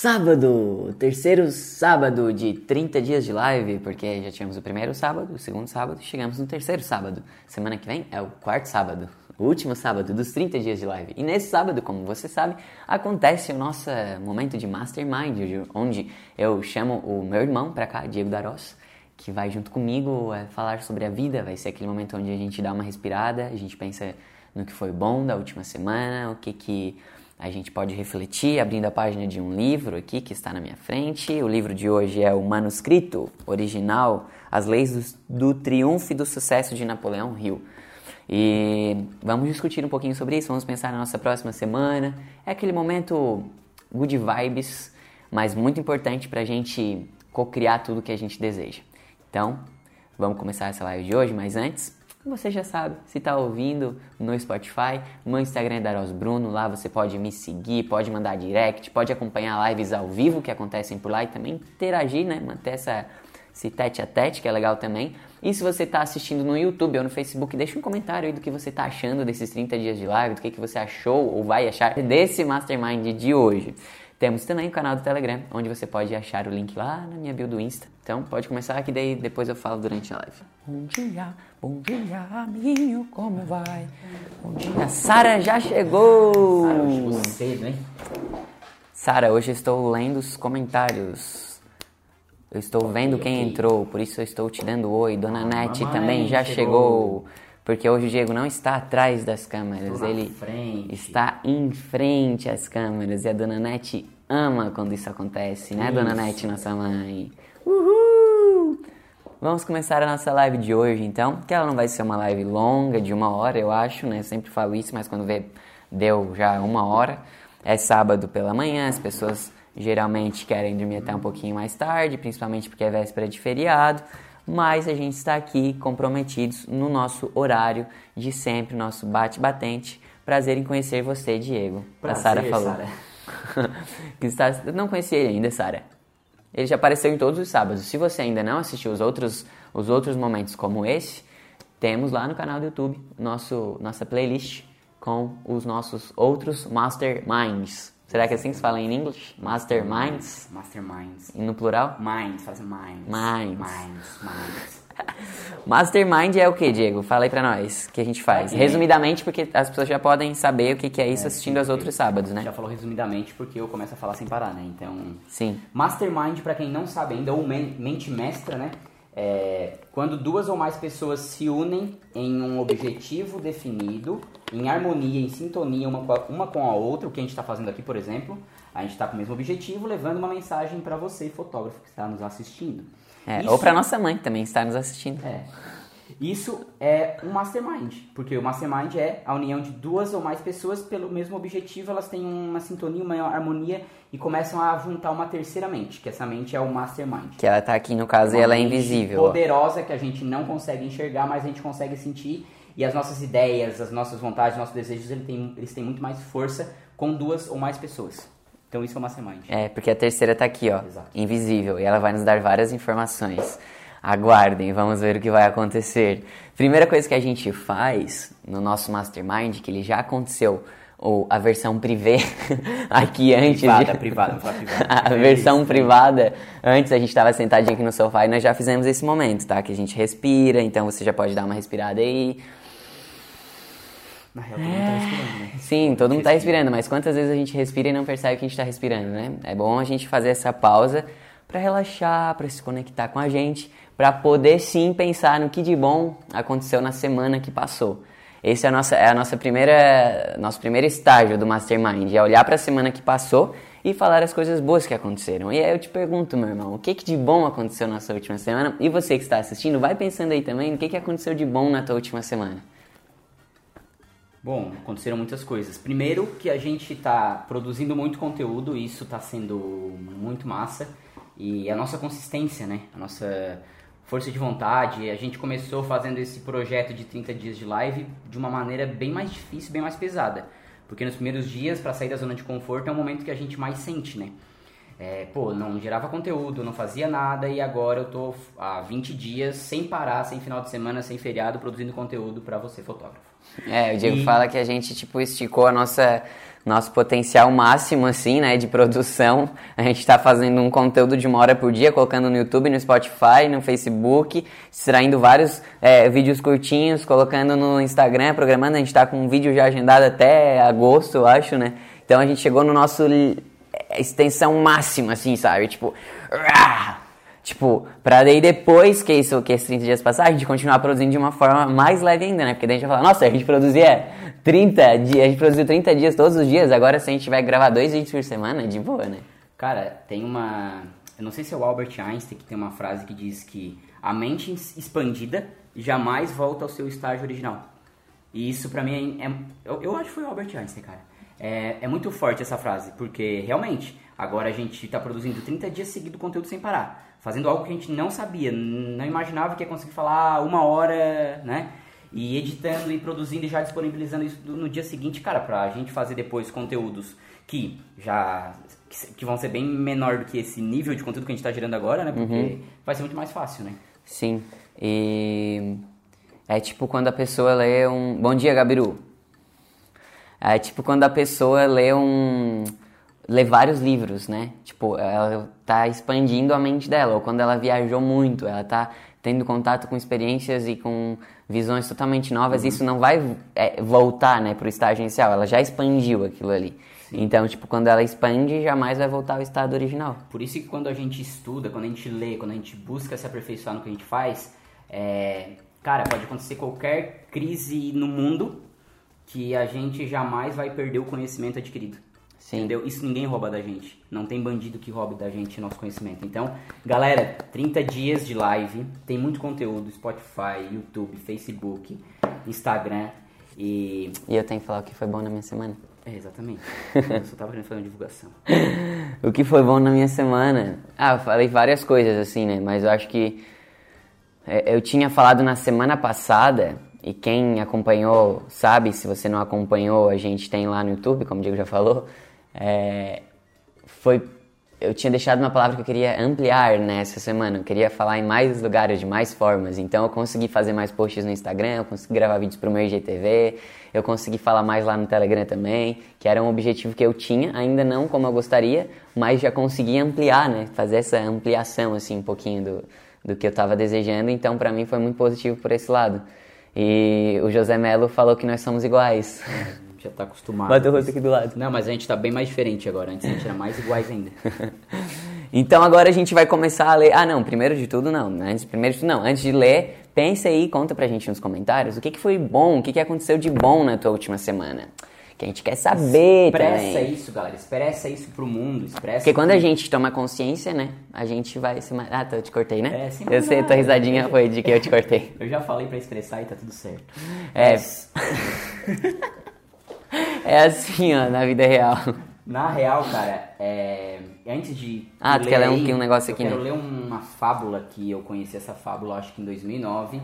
Sábado, terceiro sábado de 30 dias de live, porque já tínhamos o primeiro sábado, o segundo sábado, chegamos no terceiro sábado. Semana que vem é o quarto sábado, o último sábado dos 30 dias de live. E nesse sábado, como você sabe, acontece o nosso momento de Mastermind, onde eu chamo o meu irmão para cá, Diego Daros, que vai junto comigo é, falar sobre a vida. Vai ser aquele momento onde a gente dá uma respirada, a gente pensa no que foi bom da última semana, o que que a gente pode refletir abrindo a página de um livro aqui que está na minha frente. O livro de hoje é o manuscrito original As Leis do, do Triunfo e do Sucesso de Napoleão Hill. E vamos discutir um pouquinho sobre isso, vamos pensar na nossa próxima semana. É aquele momento good vibes, mas muito importante para a gente co-criar tudo que a gente deseja. Então, vamos começar essa live de hoje, mas antes, você já sabe, se está ouvindo no Spotify, meu Instagram é Daros Bruno, lá você pode me seguir, pode mandar direct, pode acompanhar lives ao vivo que acontecem por lá e também interagir, né? Manter essa, esse tete a tete, que é legal também. E se você está assistindo no YouTube ou no Facebook, deixa um comentário aí do que você está achando desses 30 dias de live, do que, que você achou ou vai achar desse Mastermind de hoje. Temos também o canal do Telegram, onde você pode achar o link lá na minha bio do Insta. Então pode começar que daí depois eu falo durante a live. Bom dia, bom dia, amiguinho, como vai? Bom dia, Sara já chegou! Sara, chegou cedo, hein? Sara, hoje eu estou lendo os comentários. Eu estou vendo okay, quem okay. entrou, por isso eu estou te dando oi. Dona ah, Nete também já chegou. chegou. Porque hoje o Diego não está atrás das câmeras, ele frente. está em frente às câmeras. E a Dona Nete ama quando isso acontece, né, isso. Dona Nete, nossa mãe? Uhul! Vamos começar a nossa live de hoje, então, que ela não vai ser uma live longa, de uma hora, eu acho, né? Eu sempre falo isso, mas quando vê, deu já uma hora. É sábado pela manhã, as pessoas geralmente querem dormir até um pouquinho mais tarde, principalmente porque é véspera de feriado mas a gente está aqui comprometidos no nosso horário de sempre, nosso bate-batente. Prazer em conhecer você, Diego. Prazer, a Sara falou. que está... Não conheci ele ainda, Sara. Ele já apareceu em todos os sábados. Se você ainda não assistiu os outros, os outros momentos como esse, temos lá no canal do YouTube nosso, nossa playlist com os nossos outros Masterminds. Será que é assim que se fala em inglês? Masterminds? Masterminds. E no plural? Minds, faz minds. Minds. Minds, minds. Mastermind é o que, Diego? Fala aí pra nós, o que a gente faz. Resumidamente, porque as pessoas já podem saber o que, que é isso é, assistindo aos outros sábados, né? Já falou resumidamente porque eu começo a falar sem parar, né? Então... Sim. Mastermind, para quem não sabe ainda, ou mente mestra, né? É, quando duas ou mais pessoas se unem em um objetivo definido, em harmonia, em sintonia uma com a, uma com a outra, o que a gente está fazendo aqui, por exemplo, a gente está com o mesmo objetivo, levando uma mensagem para você, fotógrafo, que está nos assistindo. É, Isso, ou para nossa mãe também está nos assistindo. É. Isso é um mastermind, porque o mastermind é a união de duas ou mais pessoas pelo mesmo objetivo, elas têm uma sintonia, uma harmonia e começam a juntar uma terceira mente, que essa mente é o mastermind. Que ela está aqui no caso uma e ela é invisível. Poderosa que a gente não consegue enxergar, mas a gente consegue sentir e as nossas ideias, as nossas vontades, nossos desejos, eles têm, eles têm muito mais força com duas ou mais pessoas. Então isso é o mastermind. É, porque a terceira está aqui, ó, Exato. invisível, e ela vai nos dar várias informações. Aguardem, vamos ver o que vai acontecer. Primeira coisa que a gente faz no nosso mastermind, que ele já aconteceu, ou a versão privê aqui antes. Privada, de... privada, vamos falar privada. a versão privada, antes a gente estava sentadinho aqui no sofá e nós já fizemos esse momento, tá? Que a gente respira, então você já pode dar uma respirada aí. Na real, todo mundo tá respirando, né? Sim, todo mundo tá respirando, mas quantas vezes a gente respira e não percebe que a gente tá respirando, né? É bom a gente fazer essa pausa para relaxar, para se conectar com a gente, para poder sim pensar no que de bom aconteceu na semana que passou. Esse é a nossa, é a nossa primeira, nosso primeiro estágio do Mastermind, é olhar para a semana que passou e falar as coisas boas que aconteceram. E aí eu te pergunto, meu irmão, o que, que de bom aconteceu na sua última semana? E você que está assistindo, vai pensando aí também o que, que aconteceu de bom na tua última semana. Bom, aconteceram muitas coisas. Primeiro que a gente está produzindo muito conteúdo, e isso está sendo muito massa. E a nossa consistência, né? A nossa força de vontade. A gente começou fazendo esse projeto de 30 dias de live de uma maneira bem mais difícil, bem mais pesada. Porque nos primeiros dias, para sair da zona de conforto, é o momento que a gente mais sente, né? É, pô, não gerava conteúdo, não fazia nada e agora eu tô há 20 dias sem parar, sem final de semana, sem feriado, produzindo conteúdo para você, fotógrafo. É, o Diego E- fala que a gente, tipo, esticou a nossa nosso potencial máximo, assim, né, de produção. A gente tá fazendo um conteúdo de uma hora por dia, colocando no YouTube, no Spotify, no Facebook, extraindo vários é, vídeos curtinhos, colocando no Instagram, programando. A gente tá com um vídeo já agendado até agosto, eu acho, né? Então a gente chegou no nosso li- extensão máxima, assim, sabe? Tipo! Tipo, pra daí depois que isso, que esses 30 dias passar, a gente continuar produzindo de uma forma mais leve ainda, né? Porque daí a gente vai falar, nossa, a gente produzia 30 dias, a gente produziu 30 dias todos os dias, agora se a gente vai gravar dois vídeos por semana, de boa, né? Cara, tem uma. Eu não sei se é o Albert Einstein que tem uma frase que diz que a mente expandida jamais volta ao seu estágio original. E isso pra mim é. é- eu, eu acho que foi o Albert Einstein, cara. É, é muito forte essa frase, porque realmente, agora a gente tá produzindo 30 dias seguido conteúdo sem parar. Fazendo algo que a gente não sabia, não imaginava que ia conseguir falar uma hora, né? E editando e produzindo e já disponibilizando isso no dia seguinte, cara, pra gente fazer depois conteúdos que já que vão ser bem menor do que esse nível de conteúdo que a gente tá gerando agora, né? Porque vai ser muito mais fácil, né? Sim. E é tipo quando a pessoa lê um. Bom dia, Gabiru. É tipo quando a pessoa lê um. Lê vários livros, né? Tipo, ela tá expandindo a mente dela. Ou quando ela viajou muito, ela tá tendo contato com experiências e com visões totalmente novas. Isso não vai é, voltar, né, pro estágio inicial. Ela já expandiu aquilo ali. Então, tipo, quando ela expande, jamais vai voltar ao estado original. Por isso que quando a gente estuda, quando a gente lê, quando a gente busca se aperfeiçoar no que a gente faz, é, cara, pode acontecer qualquer crise no mundo que a gente jamais vai perder o conhecimento adquirido. Sim. Entendeu? Isso ninguém rouba da gente. Não tem bandido que roube da gente nosso conhecimento. Então, galera, 30 dias de live, tem muito conteúdo, Spotify, YouTube, Facebook, Instagram e... E eu tenho que falar o que foi bom na minha semana. É, exatamente. Eu só tava querendo fazer uma divulgação. O que foi bom na minha semana? Ah, eu falei várias coisas assim, né? Mas eu acho que é, eu tinha falado na semana passada, e quem acompanhou sabe, se você não acompanhou, a gente tem lá no YouTube, como o Diego já falou. É, foi. Eu tinha deixado uma palavra que eu queria ampliar nessa semana. Eu queria falar em mais lugares, de mais formas. Então eu consegui fazer mais posts no Instagram, eu consegui gravar vídeos pro meu IGTV, eu consegui falar mais lá no Telegram também, que era um objetivo que eu tinha, ainda não como eu gostaria, mas já consegui ampliar, né? Fazer essa ampliação, assim, um pouquinho do, do que eu estava desejando. Então para mim foi muito positivo por esse lado. E o José Melo falou que nós somos iguais. Já tá acostumado. Bota o rosto aqui do lado. Não, mas a gente tá bem mais diferente agora. Antes a gente era mais iguais ainda. Então agora a gente vai começar a ler. Ah, não, primeiro de tudo não. Antes, primeiro de tudo não. Antes de ler, pensa aí, conta pra gente nos comentários o que, que foi bom, o que, que aconteceu de bom na tua última semana. Que a gente quer saber Expressa também. isso, galera. Expressa isso pro mundo. Expressa. Porque quando a gente toma consciência, né? A gente vai se. Ah, tá, eu te cortei, né? É, sem eu sei, tua problema. risadinha foi de que eu te cortei. Eu já falei pra expressar e tá tudo certo. É. É assim, ó, na vida real. Na real, cara, é... antes de. Ah, tu quer ler um- um negócio eu aqui, quero né? ler uma fábula que eu conheci essa fábula, acho que em 2009,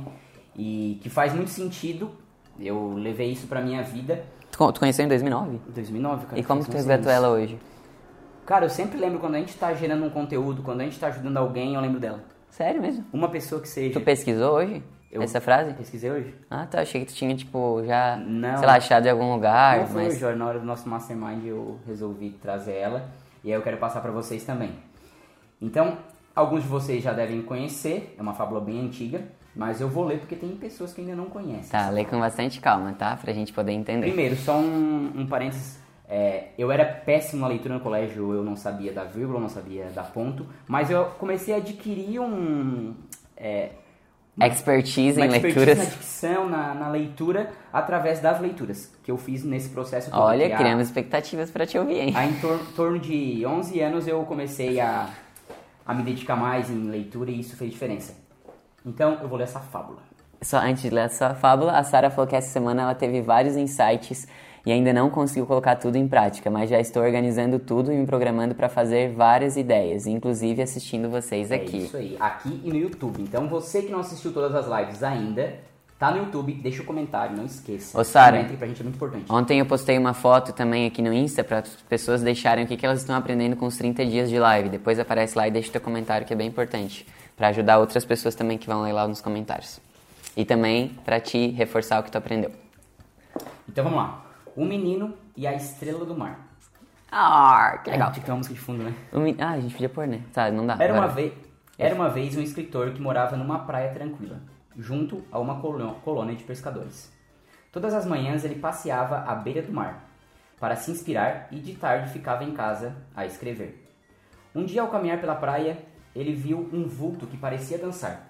e que faz muito sentido. Eu levei isso pra minha vida. Tu, tu conheceu em 2009? Em 2009, cara. E como que tu resgatou ela hoje? Cara, eu sempre lembro quando a gente tá gerando um conteúdo, quando a gente tá ajudando alguém, eu lembro dela. Sério mesmo? Uma pessoa que seja. Tu pesquisou hoje? Eu- Essa frase? Pesquisei hoje? Ah, tá. Achei que tu tinha, tipo, já, Não. sei lá, achado em algum lugar, Não foi mas... hoje, na hora do nosso mastermind eu resolvi trazer ela e aí eu quero passar pra vocês também. Então, alguns de vocês já devem conhecer, é uma fábula bem antiga, mas eu vou ler porque tem pessoas que ainda não conhecem. Tá, lê com bastante calma, tá? Pra gente poder entender. Primeiro, só um, um parênteses. é, eu era péssimo na leitura no colégio, eu não sabia da vírgula, não sabia da ponto, mas eu comecei a adquirir um. é, Expertise uma em expertise leituras. na dicção, na, na leitura, através das leituras que eu fiz nesse processo todo. Olha, há- criamos expectativas pra te ouvir, hein? Há em tor- torno de 11 anos eu comecei a, a me dedicar mais em leitura e isso fez diferença. Então eu vou ler essa fábula. Só antes de ler essa fábula, a Sara falou que essa semana ela teve vários insights e ainda não conseguiu colocar tudo em prática, mas já estou organizando tudo e me programando para fazer várias ideias, inclusive assistindo vocês É aqui. isso aí, aqui e no YouTube. Então você que não assistiu todas as lives ainda, tá no YouTube, deixa o comentário, não esqueça. Ô, Sara. Pra gente é muito importante. Ontem eu postei uma foto também aqui no Insta para as pessoas deixarem o que, que elas estão aprendendo com os 30 dias de live. Depois aparece lá e deixa teu comentário que é bem importante, para ajudar outras pessoas também que vão ler lá nos comentários. E também para te reforçar o que tu aprendeu. Então vamos lá. O menino e a estrela do mar. Ah, que legal. Tinha que ter uma música de fundo, né? O men- Ah, a gente podia pôr, né? Tá, não dá. Era uma, vez, era uma vez um escritor que morava numa praia tranquila, junto a uma colônia de pescadores. Todas as manhãs ele passeava à beira do mar, para se inspirar e de tarde ficava em casa a escrever. Um dia, ao caminhar pela praia, ele viu um vulto que parecia dançar.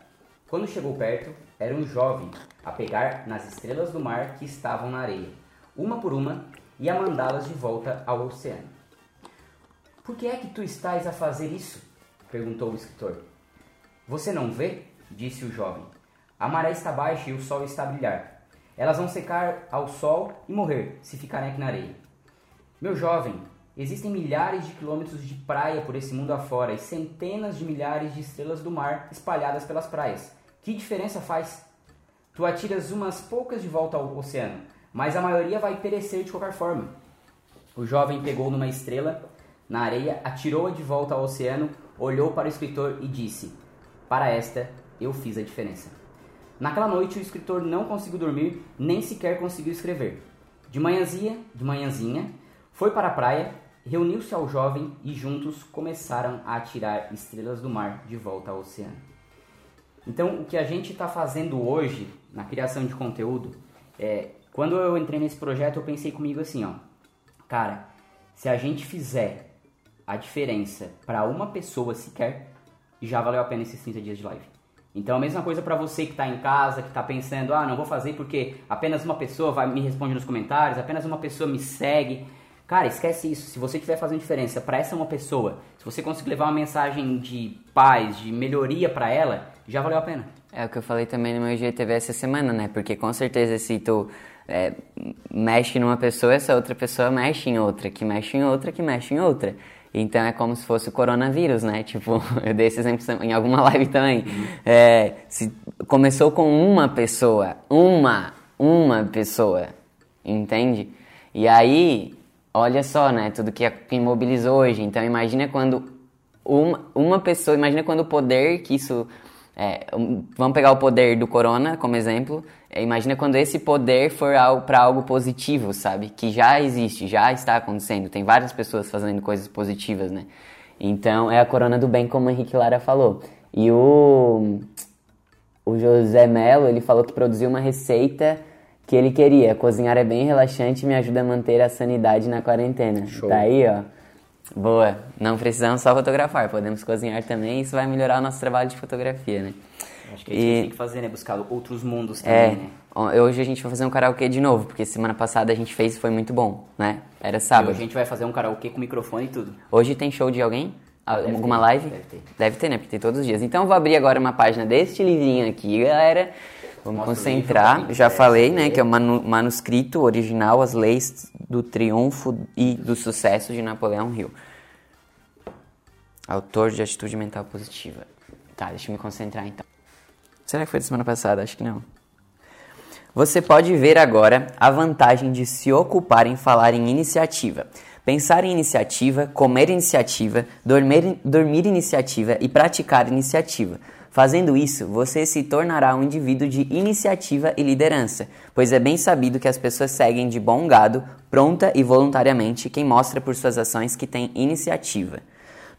Quando chegou perto, era um jovem a pegar nas estrelas do mar que estavam na areia, uma por uma, e a mandá-las de volta ao oceano. Por que é que tu estás a fazer isso? perguntou o escritor. Você não vê? disse o jovem. A maré está baixa e o sol está a brilhar. Elas vão secar ao sol e morrer se ficarem aqui na areia. Meu jovem, existem milhares de quilômetros de praia por esse mundo afora e centenas de milhares de estrelas do mar espalhadas pelas praias. Que diferença faz? Tu atiras umas poucas de volta ao oceano, mas a maioria vai perecer de qualquer forma. O jovem pegou numa estrela na areia, atirou-a de volta ao oceano, olhou para o escritor e disse: Para esta eu fiz a diferença. Naquela noite o escritor não conseguiu dormir, nem sequer conseguiu escrever. De manhãzinha, de manhãzinha, foi para a praia, reuniu-se ao jovem e juntos começaram a atirar estrelas do mar de volta ao oceano. Então, o que a gente está fazendo hoje na criação de conteúdo é, quando eu entrei nesse projeto, eu pensei comigo assim, ó, cara, se a gente fizer a diferença para uma pessoa sequer, já valeu a pena esses 30 dias de live. Então, a mesma coisa para você que está em casa, que está pensando, ah, não vou fazer porque apenas uma pessoa vai me responde nos comentários, apenas uma pessoa me segue. Cara, esquece isso. Se você estiver fazendo diferença para essa uma pessoa, se você conseguir levar uma mensagem de paz, de melhoria para ela, já valeu a pena. É o que eu falei também no meu IGTV essa semana, né? Porque com certeza se tu é, mexe numa pessoa, essa outra pessoa mexe em outra, que mexe em outra, que mexe em outra. Então é como se fosse o coronavírus, né? Tipo, eu dei esse exemplo em alguma live também. É, se começou com uma pessoa, uma, uma pessoa, entende? E aí, olha só, né? Tudo que imobilizou hoje. Então imagina quando uma, uma pessoa, imagina quando o poder que isso é, vamos pegar o poder do corona como exemplo. É, imagina quando esse poder for para algo positivo, sabe? Que já existe, já está acontecendo. Tem várias pessoas fazendo coisas positivas, né? Então é a corona do bem, como o Henrique Lara falou. E o, o José Melo, ele falou que produziu uma receita que ele queria. Cozinhar é bem relaxante e me ajuda a manter a sanidade na quarentena. Show. Tá aí, ó. Boa. Não precisamos só fotografar, podemos cozinhar também. Isso vai melhorar o nosso trabalho de fotografia, né? Acho que é isso que a gente tem que fazer, né? Buscar outros mundos É, também, né? ó, hoje a gente vai fazer um karaokê de novo, porque semana passada a gente fez e foi muito bom, né? Era E sábado. hoje a gente vai fazer um karaokê com microfone e tudo. Hoje tem show de alguém? Ah, Deve Alguma ter, live? deve ter. Deve ter, né? Porque tem todos os dias. Então eu vou abrir agora uma página deste livrinho aqui, galera. Vamos concentrar. Já é, falei, né? Que é o manu- manuscrito original, As Leis do Triunfo e do Sucesso de Napoleão Hill. Autor de Atitude Mental Positiva. Tá, deixa eu me concentrar então. Será que foi da semana passada? Acho que não. Você pode ver agora a vantagem de se ocupar em falar em iniciativa. Pensar em iniciativa, comer iniciativa, dormir, dormir iniciativa e praticar iniciativa. Fazendo isso, você se tornará um indivíduo de iniciativa e liderança, pois é bem sabido que as pessoas seguem de bom gado, pronta e voluntariamente, quem mostra por suas ações que tem iniciativa.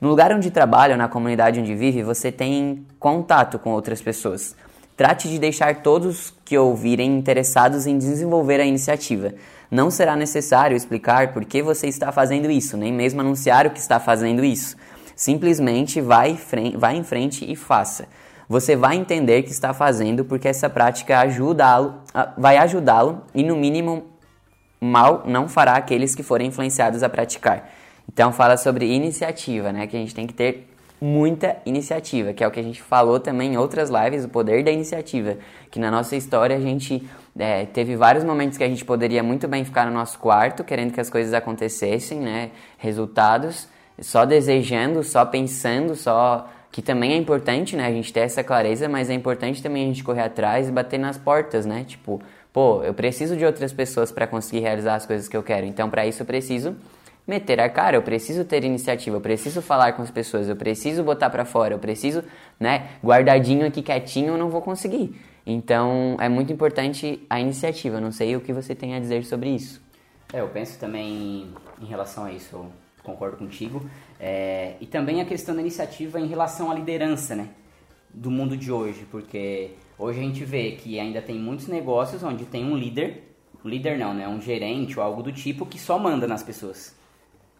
No lugar onde trabalha ou na comunidade onde vive, você tem contato com outras pessoas. Trate de deixar todos que ouvirem interessados em desenvolver a iniciativa. Não será necessário explicar por que você está fazendo isso, nem mesmo anunciar o que está fazendo isso. Simplesmente vá em frente e faça. Você vai entender que está fazendo porque essa prática ajudá-lo, vai ajudá-lo e, no mínimo, mal não fará aqueles que forem influenciados a praticar. Então fala sobre iniciativa, né? Que a gente tem que ter muita iniciativa, que é o que a gente falou também em outras lives, o poder da iniciativa. Que na nossa história a gente é, teve vários momentos que a gente poderia muito bem ficar no nosso quarto, querendo que as coisas acontecessem, né? Resultados, só desejando, só pensando, só que também é importante, né? A gente ter essa clareza, mas é importante também a gente correr atrás e bater nas portas, né? Tipo, pô, eu preciso de outras pessoas para conseguir realizar as coisas que eu quero. Então, para isso eu preciso meter a cara, eu preciso ter iniciativa, eu preciso falar com as pessoas, eu preciso botar para fora, eu preciso, né, guardadinho aqui quietinho, eu não vou conseguir. Então é muito importante a iniciativa. Não sei o que você tem a dizer sobre isso. É, eu penso também em relação a isso, eu concordo contigo. É, e também a questão da iniciativa em relação à liderança, né? Do mundo de hoje, porque hoje a gente vê que ainda tem muitos negócios onde tem um líder, um líder não, né? Um gerente ou algo do tipo que só manda nas pessoas.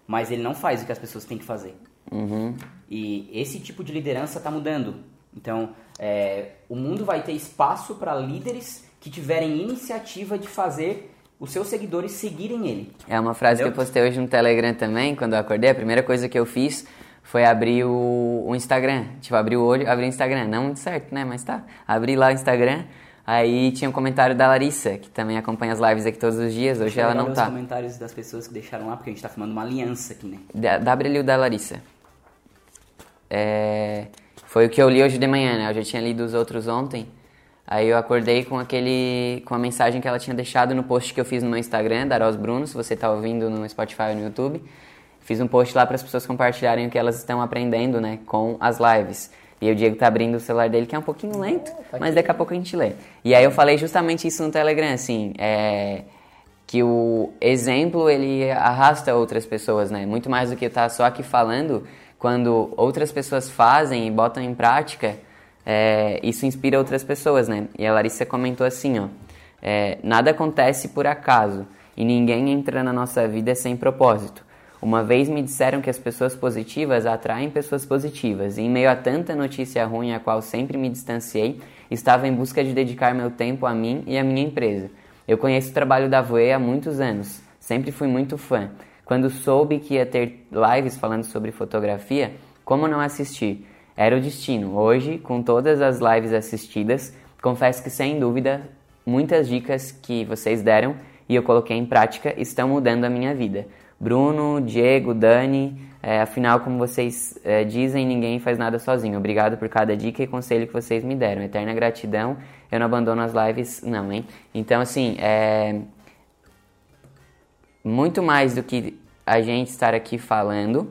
Mas ele não faz o que as pessoas têm que fazer. Uhum. E esse tipo de liderança está mudando. Então, é, o mundo vai ter espaço para líderes que tiverem iniciativa de fazer os seus seguidores seguirem ele. É uma frase Entendeu? que eu postei hoje no Telegram também, quando eu acordei. A primeira coisa que eu fiz foi abrir o, o Instagram. Tipo, abrir o olho, abrir o Instagram. Não muito certo, né? Mas tá. Abri lá o Instagram. Aí tinha um comentário da Larissa, que também acompanha as lives aqui todos os dias. Hoje ela não tá. os comentários das pessoas que deixaram lá, porque a gente tá formando uma aliança aqui, né? Dá ali o da Larissa. É... Foi o que eu li hoje de manhã, né? Eu já tinha lido os outros ontem. Aí eu acordei com aquele com a mensagem que ela tinha deixado no post que eu fiz no meu Instagram, da Ros Bruno, se você está ouvindo no Spotify ou no YouTube. Fiz um post lá para as pessoas compartilharem o que elas estão aprendendo, né, com as lives. E o Diego tá abrindo o celular dele, que é um pouquinho lento, oh, tá mas daqui a pouco a gente lê. E aí eu falei justamente isso no Telegram, assim, é, que o exemplo ele arrasta outras pessoas, né? Muito mais do que estar tá só aqui falando, quando outras pessoas fazem e botam em prática, é, isso inspira outras pessoas, né? E a Larissa comentou assim, ó, é, nada acontece por acaso e ninguém entra na nossa vida sem propósito. Uma vez me disseram que as pessoas positivas atraem pessoas positivas, e em meio a tanta notícia ruim a qual sempre me distanciei, estava em busca de dedicar meu tempo a mim e à minha empresa. Eu conheço o trabalho da Voe há muitos anos, sempre fui muito fã. Quando soube que ia ter lives falando sobre fotografia, como não assistir? Era o destino. Hoje, com todas as lives assistidas, confesso que sem dúvida, muitas dicas que vocês deram e eu coloquei em prática estão mudando a minha vida. Bruno, Diego, Dani, é, afinal, como vocês é, dizem, ninguém faz nada sozinho. Obrigado por cada dica e conselho que vocês me deram. Eterna gratidão. Eu não abandono as lives, não, hein? Então, assim, é. Muito mais do que a gente estar aqui falando,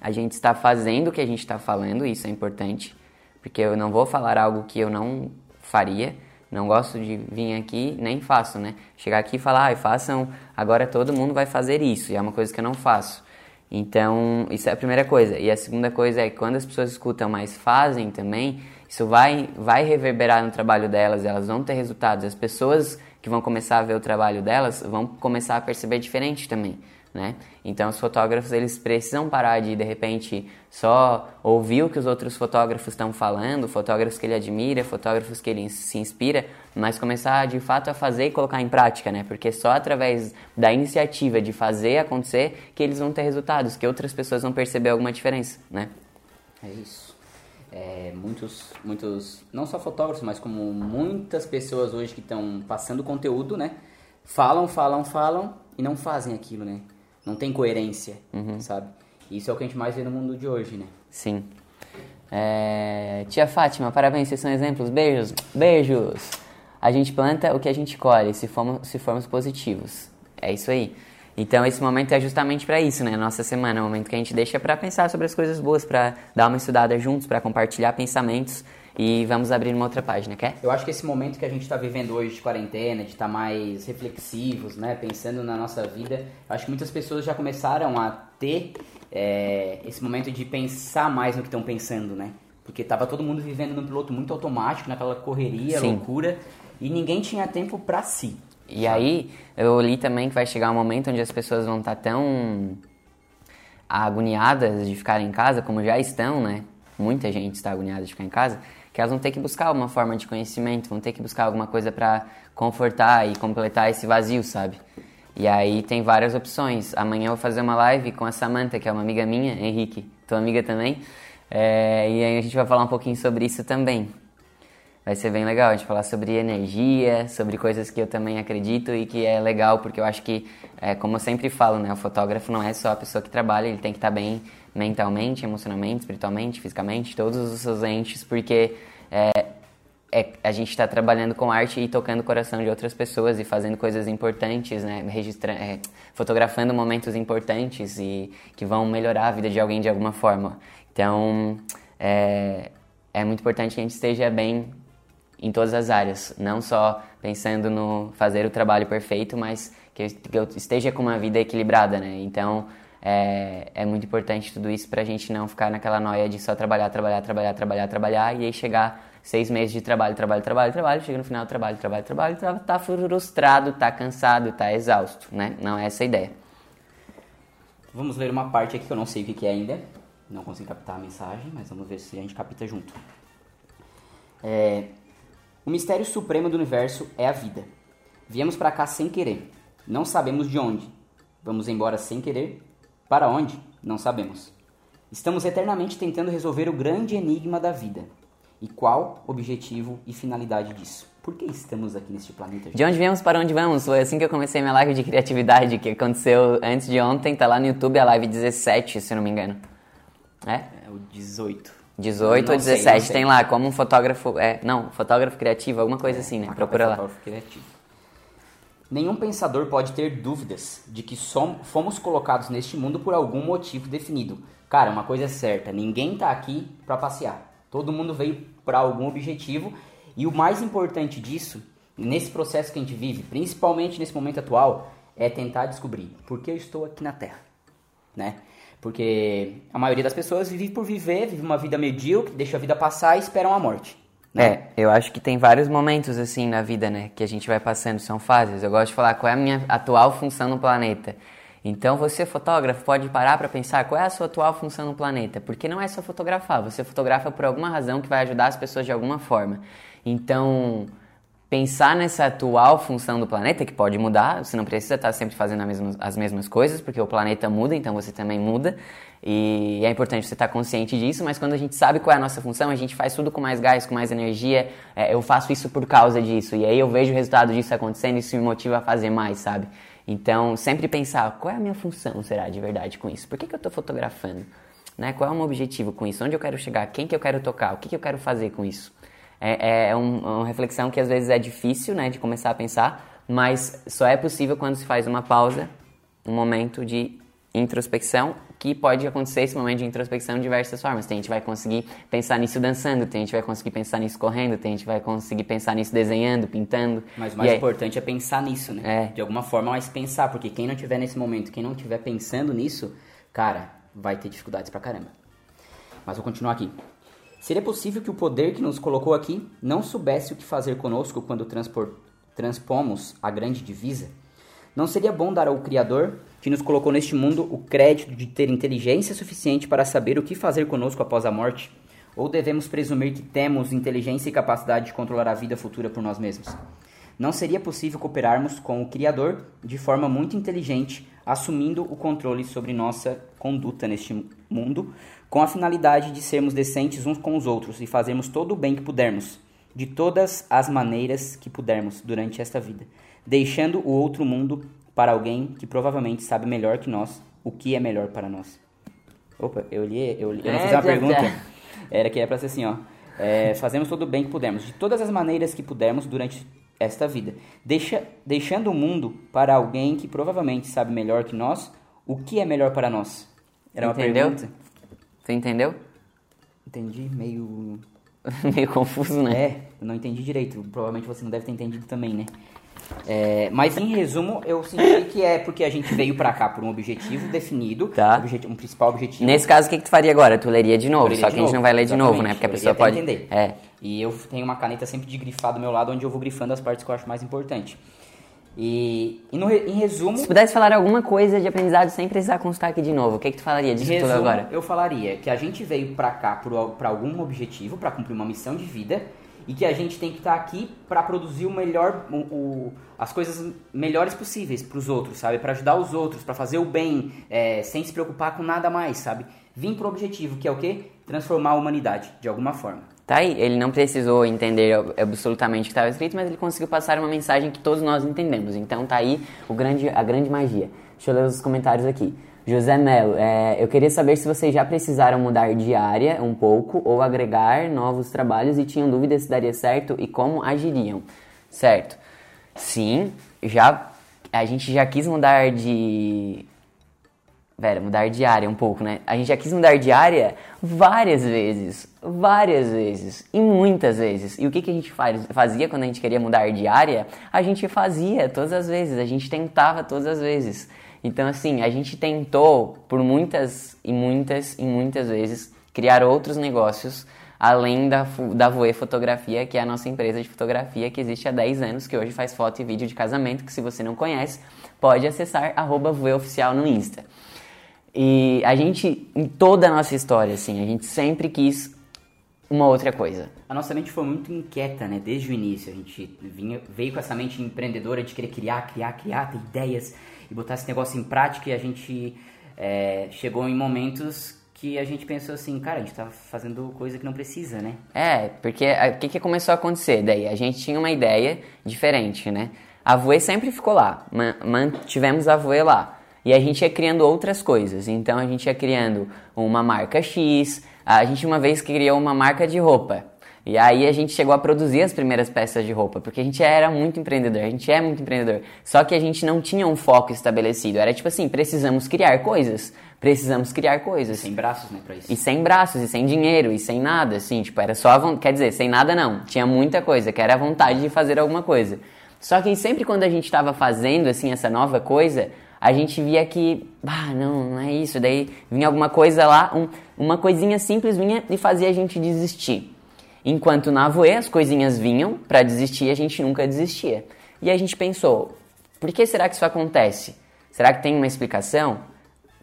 a gente está fazendo o que a gente está falando, isso é importante, porque eu não vou falar algo que eu não faria, não gosto de vir aqui, nem faço, né? Chegar aqui e falar, ah, façam, agora todo mundo vai fazer isso, e é uma coisa que eu não faço. Então, isso é a primeira coisa. E a segunda coisa é que quando as pessoas escutam, mas fazem também, isso vai, vai reverberar no trabalho delas, elas vão ter resultados. As pessoas que vão começar a ver o trabalho delas vão começar a perceber diferente também né? Então os fotógrafos eles precisam parar de de repente só ouvir o que os outros fotógrafos estão falando, fotógrafos que ele admira, fotógrafos que ele se inspira, mas começar de fato a fazer e colocar em prática, né? Porque só através da iniciativa de fazer acontecer que eles vão ter resultados, que outras pessoas vão perceber alguma diferença, né? É isso. É, muitos, muitos, não só fotógrafos, mas como muitas pessoas hoje que estão passando conteúdo, né? Falam, falam, falam e não fazem aquilo, né? Não tem coerência, uhum. sabe? Isso é o que a gente mais vê no mundo de hoje, né? Sim. É... Tia Fátima, parabéns, vocês são exemplos. Beijos, beijos! A gente planta o que a gente colhe, se formos, se formos positivos. É isso aí. Então esse momento é justamente para isso, né? Nossa semana é o momento que a gente deixa para pensar sobre as coisas boas, para dar uma estudada juntos, para compartilhar pensamentos e vamos abrir uma outra página, quer? Eu acho que esse momento que a gente está vivendo hoje de quarentena, de estar tá mais reflexivos, né, pensando na nossa vida, acho que muitas pessoas já começaram a ter é, esse momento de pensar mais no que estão pensando, né? Porque tava todo mundo vivendo num piloto muito automático, naquela correria, Sim. loucura, e ninguém tinha tempo para si. E aí, eu li também que vai chegar um momento onde as pessoas vão estar tá tão agoniadas de ficar em casa, como já estão, né? Muita gente está agoniada de ficar em casa, que elas vão ter que buscar uma forma de conhecimento, vão ter que buscar alguma coisa para confortar e completar esse vazio, sabe? E aí tem várias opções. Amanhã eu vou fazer uma live com a Samantha, que é uma amiga minha, Henrique, tua amiga também. É, e aí a gente vai falar um pouquinho sobre isso também. Vai ser bem legal a gente falar sobre energia, sobre coisas que eu também acredito e que é legal, porque eu acho que, é, como eu sempre falo, né, o fotógrafo não é só a pessoa que trabalha, ele tem que estar bem mentalmente, emocionalmente, espiritualmente, fisicamente, todos os seus entes, porque é, é, a gente está trabalhando com arte e tocando o coração de outras pessoas e fazendo coisas importantes, né? Registra é, fotografando momentos importantes e que vão melhorar a vida de alguém de alguma forma. Então, é, é muito importante que a gente esteja bem em todas as áreas, não só pensando no fazer o trabalho perfeito, mas que eu, que eu esteja com uma vida equilibrada, né? Então, é, é muito importante tudo isso para a gente não ficar naquela noia de só trabalhar, trabalhar, trabalhar, trabalhar, trabalhar e aí chegar seis meses de trabalho, trabalho, trabalho, trabalho, chega no final trabalho, trabalho, trabalho, tá, frustrado, tá cansado, tá exausto, né? Não é essa a ideia. Vamos ler uma parte aqui que eu não sei o que é ainda, não consigo captar a mensagem, mas vamos ver se a gente capta junto. É, o mistério supremo do universo é a vida. Viemos para cá sem querer, não sabemos de onde. Vamos embora sem querer, para onde? Não sabemos. Estamos eternamente tentando resolver o grande enigma da vida. E qual objetivo e finalidade disso? Por que estamos aqui neste planeta? Gente? De onde viemos para onde vamos? Foi assim que eu comecei minha live de criatividade, que aconteceu antes de ontem, tá lá no YouTube, a live 17, se não me engano. É? É o 18. 18 ou 17, sei, sei. tem lá como um fotógrafo, é, não, fotógrafo criativo, alguma coisa é, assim, né? Procura lá. Fotógrafo criativo. Nenhum pensador pode ter dúvidas de que somos, fomos colocados neste mundo por algum motivo definido. Cara, uma coisa é certa, ninguém tá aqui para passear. Todo mundo veio para algum objetivo e o mais importante disso, nesse processo que a gente vive, principalmente nesse momento atual, é tentar descobrir por que eu estou aqui na Terra, né? Porque a maioria das pessoas vive por viver, vive uma vida medíocre, deixa a vida passar e esperam a morte. Né? É, eu acho que tem vários momentos assim na vida, né, que a gente vai passando, são fases. Eu gosto de falar qual é a minha atual função no planeta. Então você, fotógrafo, pode parar para pensar qual é a sua atual função no planeta, porque não é só fotografar, você fotografa por alguma razão que vai ajudar as pessoas de alguma forma. Então, pensar nessa atual função do planeta, que pode mudar, você não precisa estar sempre fazendo as mesmas coisas, porque o planeta muda, então você também muda. E é importante você estar consciente disso, mas quando a gente sabe qual é a nossa função, a gente faz tudo com mais gás, com mais energia. É, eu faço isso por causa disso, e aí eu vejo o resultado disso acontecendo e isso me motiva a fazer mais, sabe? Então, sempre pensar qual é a minha função, será de verdade com isso? Por que, que eu estou fotografando? Né? Qual é o meu objetivo com isso? Onde eu quero chegar? Quem que eu quero tocar? O que, que eu quero fazer com isso? É, é um, uma reflexão que às vezes é difícil né, de começar a pensar, mas só é possível quando se faz uma pausa, um momento de introspecção, que pode acontecer esse momento de introspecção de diversas formas. Tem gente vai conseguir pensar nisso dançando, tem gente vai conseguir pensar nisso correndo, tem gente vai conseguir pensar nisso desenhando, pintando. Mas o mais importante é pensar nisso, né? É. De alguma forma, mas pensar, porque quem não tiver nesse momento, quem não tiver pensando nisso, cara, vai ter dificuldades pra caramba. Mas vou continuar aqui. Seria possível que o poder que nos colocou aqui não soubesse o que fazer conosco quando transpomos a grande divisa? Não seria bom dar ao Criador que nos colocou neste mundo o crédito de ter inteligência suficiente para saber o que fazer conosco após a morte? Ou devemos presumir que temos inteligência e capacidade de controlar a vida futura por nós mesmos? Não seria possível cooperarmos com o Criador de forma muito inteligente, assumindo o controle sobre nossa conduta neste mundo, com a finalidade de sermos decentes uns com os outros e fazermos todo o bem que pudermos, de todas as maneiras que pudermos durante esta vida, deixando o outro mundo para alguém que provavelmente sabe melhor que nós o que é melhor para nós. Opa, eu li, eu, li, eu não fiz uma pergunta. Era que é para ser assim, ó. É, fazemos todo o bem que pudermos, de todas as maneiras que pudermos durante esta vida, Deixa, deixando o mundo para alguém que provavelmente sabe melhor que nós o que é melhor para nós. Era uma Entendeu? pergunta. Você entendeu? Entendi, meio. meio confuso, né? É, não entendi direito. Provavelmente você não deve ter entendido também, né? É, mas em resumo, eu senti que é porque a gente veio para cá por um objetivo definido, tá. um principal objetivo. Nesse caso, o que, que tu faria agora? Tu leria de novo, só que a gente não vai ler de novo, né? Porque a pessoa pode entender. É. E eu tenho uma caneta sempre de grifar do meu lado, onde eu vou grifando as partes que eu acho mais importante. E, e no, em resumo. Se pudesse falar alguma coisa de aprendizado sem precisar constar aqui de novo, o que, que tu falaria disso resumo, tudo agora? Eu falaria que a gente veio pra cá para algum objetivo, para cumprir uma missão de vida e que a gente tem que estar tá aqui para produzir o melhor, o, o, as coisas melhores possíveis para os outros, sabe? Para ajudar os outros, para fazer o bem, é, sem se preocupar com nada mais, sabe? Vim para o objetivo, que é o quê? Transformar a humanidade, de alguma forma. Tá aí, ele não precisou entender absolutamente o que estava escrito, mas ele conseguiu passar uma mensagem que todos nós entendemos. Então tá aí o grande, a grande magia. Deixa eu ler os comentários aqui. José Melo, é, eu queria saber se vocês já precisaram mudar de área um pouco ou agregar novos trabalhos e tinham dúvidas se daria certo e como agiriam. Certo. Sim, já a gente já quis mudar de Pera, mudar de área um pouco, né? A gente já quis mudar de área várias vezes, várias vezes e muitas vezes. E o que, que a gente faz, fazia quando a gente queria mudar de área? A gente fazia todas as vezes, a gente tentava todas as vezes. Então, assim, a gente tentou por muitas e muitas e muitas vezes criar outros negócios além da, da Voe Fotografia, que é a nossa empresa de fotografia que existe há 10 anos, que hoje faz foto e vídeo de casamento, que se você não conhece, pode acessar arroba Oficial no Insta. E a gente, em toda a nossa história, assim, a gente sempre quis uma outra coisa. A nossa mente foi muito inquieta, né? Desde o início. A gente vinha, veio com essa mente empreendedora de querer criar, criar, criar, ter ideias e botar esse negócio em prática. E a gente é, chegou em momentos que a gente pensou assim, cara, a gente tá fazendo coisa que não precisa, né? É, porque o que, que começou a acontecer daí? A gente tinha uma ideia diferente, né? A Voe sempre ficou lá, mantivemos a Voe lá. E a gente ia criando outras coisas. Então a gente ia criando uma marca X, a gente uma vez criou uma marca de roupa. E aí a gente chegou a produzir as primeiras peças de roupa, porque a gente era muito empreendedor, a gente é muito empreendedor. Só que a gente não tinha um foco estabelecido. Era tipo assim, precisamos criar coisas. Precisamos criar coisas. sem braços, né, pra isso. E sem braços, e sem dinheiro, e sem nada, assim, tipo, era só a vontade, quer dizer, sem nada não. Tinha muita coisa, que era a vontade de fazer alguma coisa. Só que sempre quando a gente estava fazendo, assim, essa nova coisa, a gente via que, ah, não, não é isso. Daí vinha alguma coisa lá, um, uma coisinha simples vinha e fazia a gente desistir. Enquanto na Avoe as coisinhas vinham para desistir a gente nunca desistia. E a gente pensou, por que será que isso acontece? Será que tem uma explicação?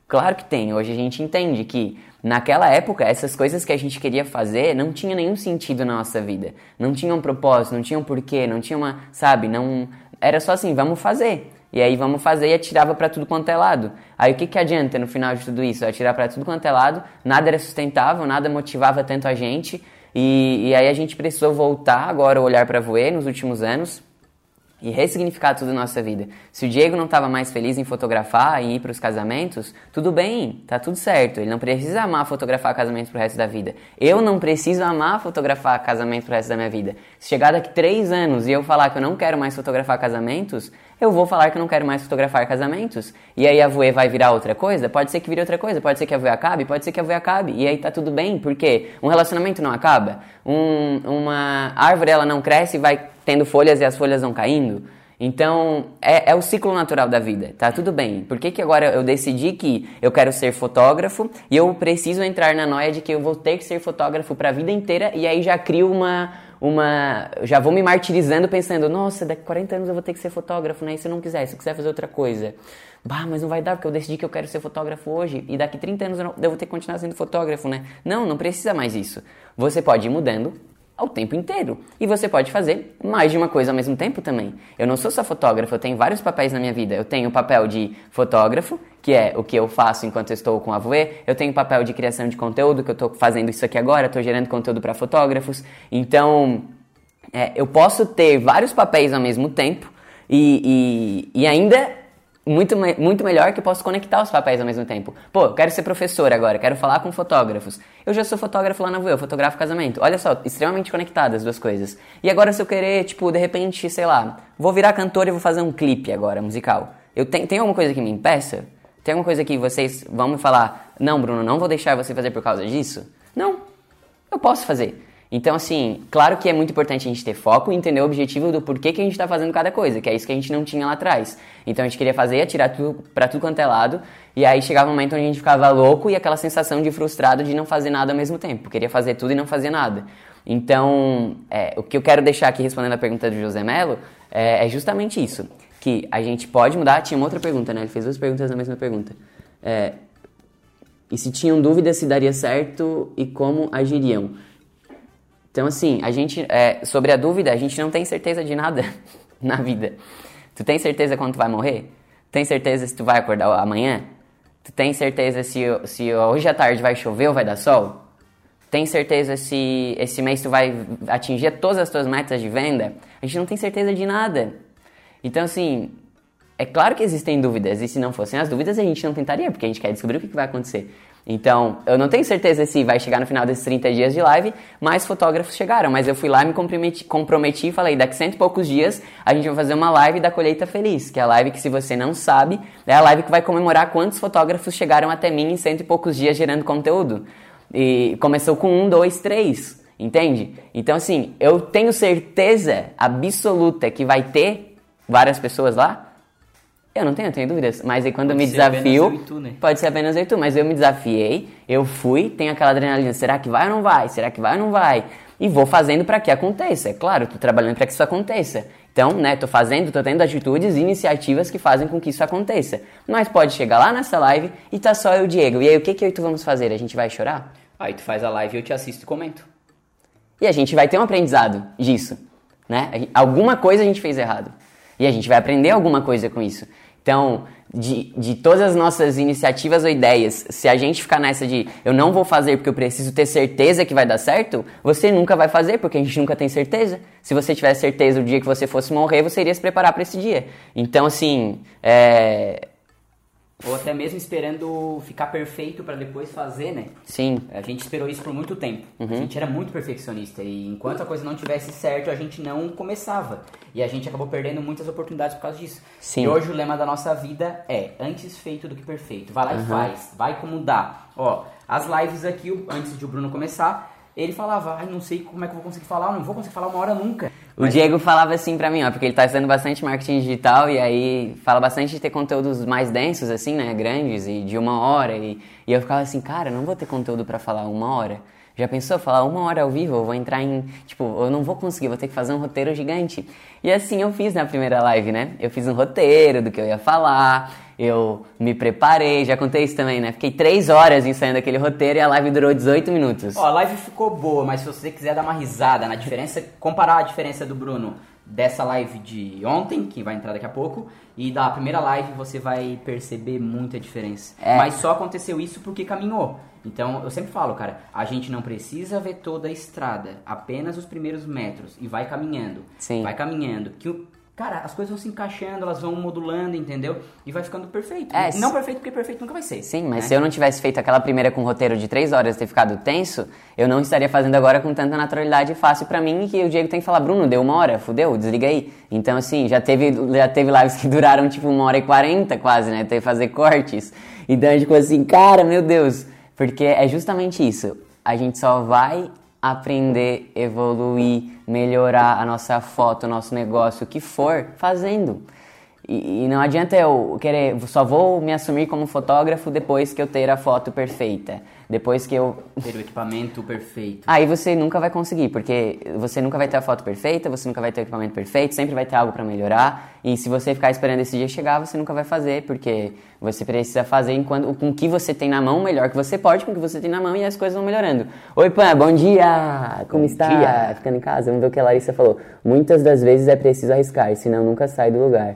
Claro que tem. Hoje a gente entende que naquela época essas coisas que a gente queria fazer não tinha nenhum sentido na nossa vida. Não tinha um propósito, não tinha um porquê, não tinha uma, sabe, não era só assim, vamos fazer. E aí vamos fazer e atirava para tudo quanto é lado. Aí o que, que adianta no final de tudo isso? Atirar para tudo quanto é lado, nada era sustentável, nada motivava tanto a gente. E, e aí a gente precisou voltar agora, olhar para voer nos últimos anos e ressignificar tudo na nossa vida. Se o Diego não estava mais feliz em fotografar e ir para os casamentos, tudo bem, tá tudo certo. Ele não precisa amar fotografar casamentos pro resto da vida. Eu não preciso amar fotografar casamentos pro resto da minha vida. Se chegar daqui três anos e eu falar que eu não quero mais fotografar casamentos, eu vou falar que não quero mais fotografar casamentos. E aí a voe vai virar outra coisa? Pode ser que vire outra coisa, pode ser que a voe acabe, pode ser que a voe acabe. E aí tá tudo bem, porque um relacionamento não acaba, um, uma árvore ela não cresce e vai tendo folhas e as folhas vão caindo. Então, é, é, o ciclo natural da vida, tá tudo bem. Por que, que agora eu decidi que eu quero ser fotógrafo e eu preciso entrar na noia de que eu vou ter que ser fotógrafo para a vida inteira e aí já crio uma, uma. Já vou me martirizando pensando, nossa, daqui a 40 anos eu vou ter que ser fotógrafo, né? E se eu não quiser, se eu quiser fazer outra coisa. Bah, mas não vai dar, porque eu decidi que eu quero ser fotógrafo hoje e daqui a 30 anos eu, não, eu vou ter que continuar sendo fotógrafo, né? Não, não precisa mais isso. Você pode ir mudando ao tempo inteiro. E você pode fazer mais de uma coisa ao mesmo tempo também. Eu não sou só fotógrafo, eu tenho vários papéis na minha vida. Eu tenho o papel de fotógrafo, que é o que eu faço enquanto eu estou com a Voe. Eu tenho o papel de criação de conteúdo, que eu estou fazendo isso aqui agora, estou gerando conteúdo para fotógrafos. Então, é, eu posso ter vários papéis ao mesmo tempo e, e, e ainda muito, muito melhor que eu posso conectar os papéis ao mesmo tempo. Pô, eu quero ser professor agora, quero falar com fotógrafos. Eu já sou fotógrafo lá na VU, eu fotografo casamento. Olha só, extremamente conectadas as duas coisas. E agora se eu querer, tipo, de repente, sei lá, vou virar cantor e vou fazer um clipe agora, musical. Eu tenho, tem alguma coisa que me impeça? Tem alguma coisa que vocês vão me falar, não, Bruno, não vou deixar você fazer por causa disso? Não, eu posso fazer. Então, assim, claro que é muito importante a gente ter foco e entender o objetivo do porquê que a gente está fazendo cada coisa, que é isso que a gente não tinha lá atrás. Então a gente queria fazer, atirar tudo para tudo quanto é lado, e aí chegava um momento onde a gente ficava louco e aquela sensação de frustrado de não fazer nada ao mesmo tempo. Queria fazer tudo e não fazer nada. Então, é, o que eu quero deixar aqui respondendo a pergunta do José Melo é, é, justamente isso. Que a gente pode mudar. Tinha uma outra pergunta, né? Ele fez duas perguntas na mesma pergunta. É, e se tinham dúvidas se daria certo e como agiriam? Então, assim, a gente, é, sobre a dúvida, a gente não tem certeza de nada na vida. Tu tem certeza quando tu vai morrer? Tem certeza se tu vai acordar amanhã? Tu tem certeza se, se hoje à tarde vai chover ou vai dar sol? Tem certeza se esse mês tu vai atingir todas as tuas metas de venda? A gente não tem certeza de nada. Então, assim, é claro que existem dúvidas, e se não fossem as dúvidas, a gente não tentaria, porque a gente quer descobrir o que vai acontecer. Então, eu não tenho certeza se vai chegar no final desses 30 dias de live, mais fotógrafos chegaram. Mas eu fui lá, me comprometi, comprometi falei: daqui cento e poucos dias a gente vai fazer uma live da Colheita Feliz, que é a live que, se você não sabe, é a live que vai comemorar quantos fotógrafos chegaram até mim em cento e poucos dias gerando conteúdo. E começou com um, dois, três, entende? Então, assim, eu tenho certeza absoluta que vai ter várias pessoas lá eu não tenho, eu tenho dúvidas. Mas aí quando Pode eu me ser apenas desafio. eu e tu, né? Pode ser apenas eu e tu, mas eu me desafiei, eu fui, tenho aquela adrenalina. Será que vai ou não vai? Será que vai ou não vai? E vou fazendo para que aconteça. É claro, tô trabalhando para que isso aconteça. Então, né, tô fazendo, tô tendo atitudes e iniciativas que fazem com que isso aconteça. Mas pode chegar lá nessa live e tá só eu e o Diego. E aí, o que que eu e tu vamos fazer? A gente vai chorar? Aí tu faz a live e eu te assisto e comento. E a gente vai ter um aprendizado disso, né? Alguma coisa a gente fez errado. E a gente vai aprender alguma coisa com isso. Então, de, de todas as nossas iniciativas ou ideias, se a gente ficar nessa de eu não vou fazer porque eu preciso ter certeza que vai dar certo, você nunca vai fazer porque a gente nunca tem certeza. Se você tivesse certeza o dia que você fosse morrer, você iria se preparar para esse dia. Então, assim, é... Ou até mesmo esperando ficar perfeito pra depois fazer, né? sim, A gente esperou isso por muito tempo. Uhum. A gente era muito perfeccionista e enquanto a coisa não tivesse certo, a gente não começava. E a gente acabou perdendo muitas oportunidades por causa disso. Sim. E hoje o lema da nossa vida é antes feito do que perfeito. Vai lá Uhum. e faz, vai como dá. Ó, as lives aqui, antes de o Bruno começar, ele falava, ai, não sei como é que eu vou conseguir falar, não vou conseguir falar uma hora nunca. O Diego falava assim pra mim, ó, porque ele tá estudando bastante marketing digital e aí fala bastante de ter conteúdos mais densos, assim, né, grandes e de uma hora. E, e eu ficava assim, cara, não vou ter conteúdo pra falar uma hora. Já pensou falar uma hora ao vivo? Eu vou entrar em. Tipo, eu não vou conseguir, vou ter que fazer um roteiro gigante. E assim eu fiz na primeira live, né? Eu fiz um roteiro do que eu ia falar, eu me preparei, já contei isso também, né? Fiquei três horas ensaiando aquele roteiro e a live durou 18 minutos. Ó, a live ficou boa, mas se você quiser dar uma risada na diferença, comparar a diferença do Bruno dessa live de ontem, que vai entrar daqui a pouco, e da primeira live, você vai perceber muita diferença. É. Mas só aconteceu isso porque caminhou. Então, eu sempre falo, cara, a gente não precisa ver toda a estrada, apenas os primeiros metros, e vai caminhando. Sim. Vai caminhando. Que o- Cara, as coisas vão se encaixando, elas vão modulando, entendeu? E vai ficando perfeito. É, não perfeito porque perfeito nunca vai ser. Sim, mas né? se eu não tivesse feito aquela primeira com roteiro de três horas e ter ficado tenso, eu não estaria fazendo agora com tanta naturalidade fácil pra mim e que o Diego tem que falar, Bruno, deu uma hora, fudeu, desliga aí. Então, assim, já teve, já teve lives que duraram tipo uma hora e quarenta quase, né? Teve que fazer cortes. Então, tipo assim, cara, meu Deus. Porque é justamente isso. A gente só vai aprender, evoluir, melhorar a nossa foto, o nosso negócio, o que for, fazendo. E, e não adianta eu querer, só vou me assumir como fotógrafo depois que eu ter a foto perfeita. Depois que eu. Ter o equipamento perfeito. Aí você nunca vai conseguir, porque você nunca vai ter a foto perfeita, você nunca vai ter o equipamento perfeito, sempre vai ter algo pra melhorar. E se você ficar esperando esse dia chegar, você nunca vai fazer, porque você precisa fazer enquanto, com o que você tem na mão, o melhor que você pode, com o que você tem na mão, e as coisas vão melhorando. Oi, Pan, bom dia! Como Bom está? dia. Ficando em casa, vamos ver o que a Larissa falou. Muitas das vezes é preciso arriscar, senão nunca sai do lugar.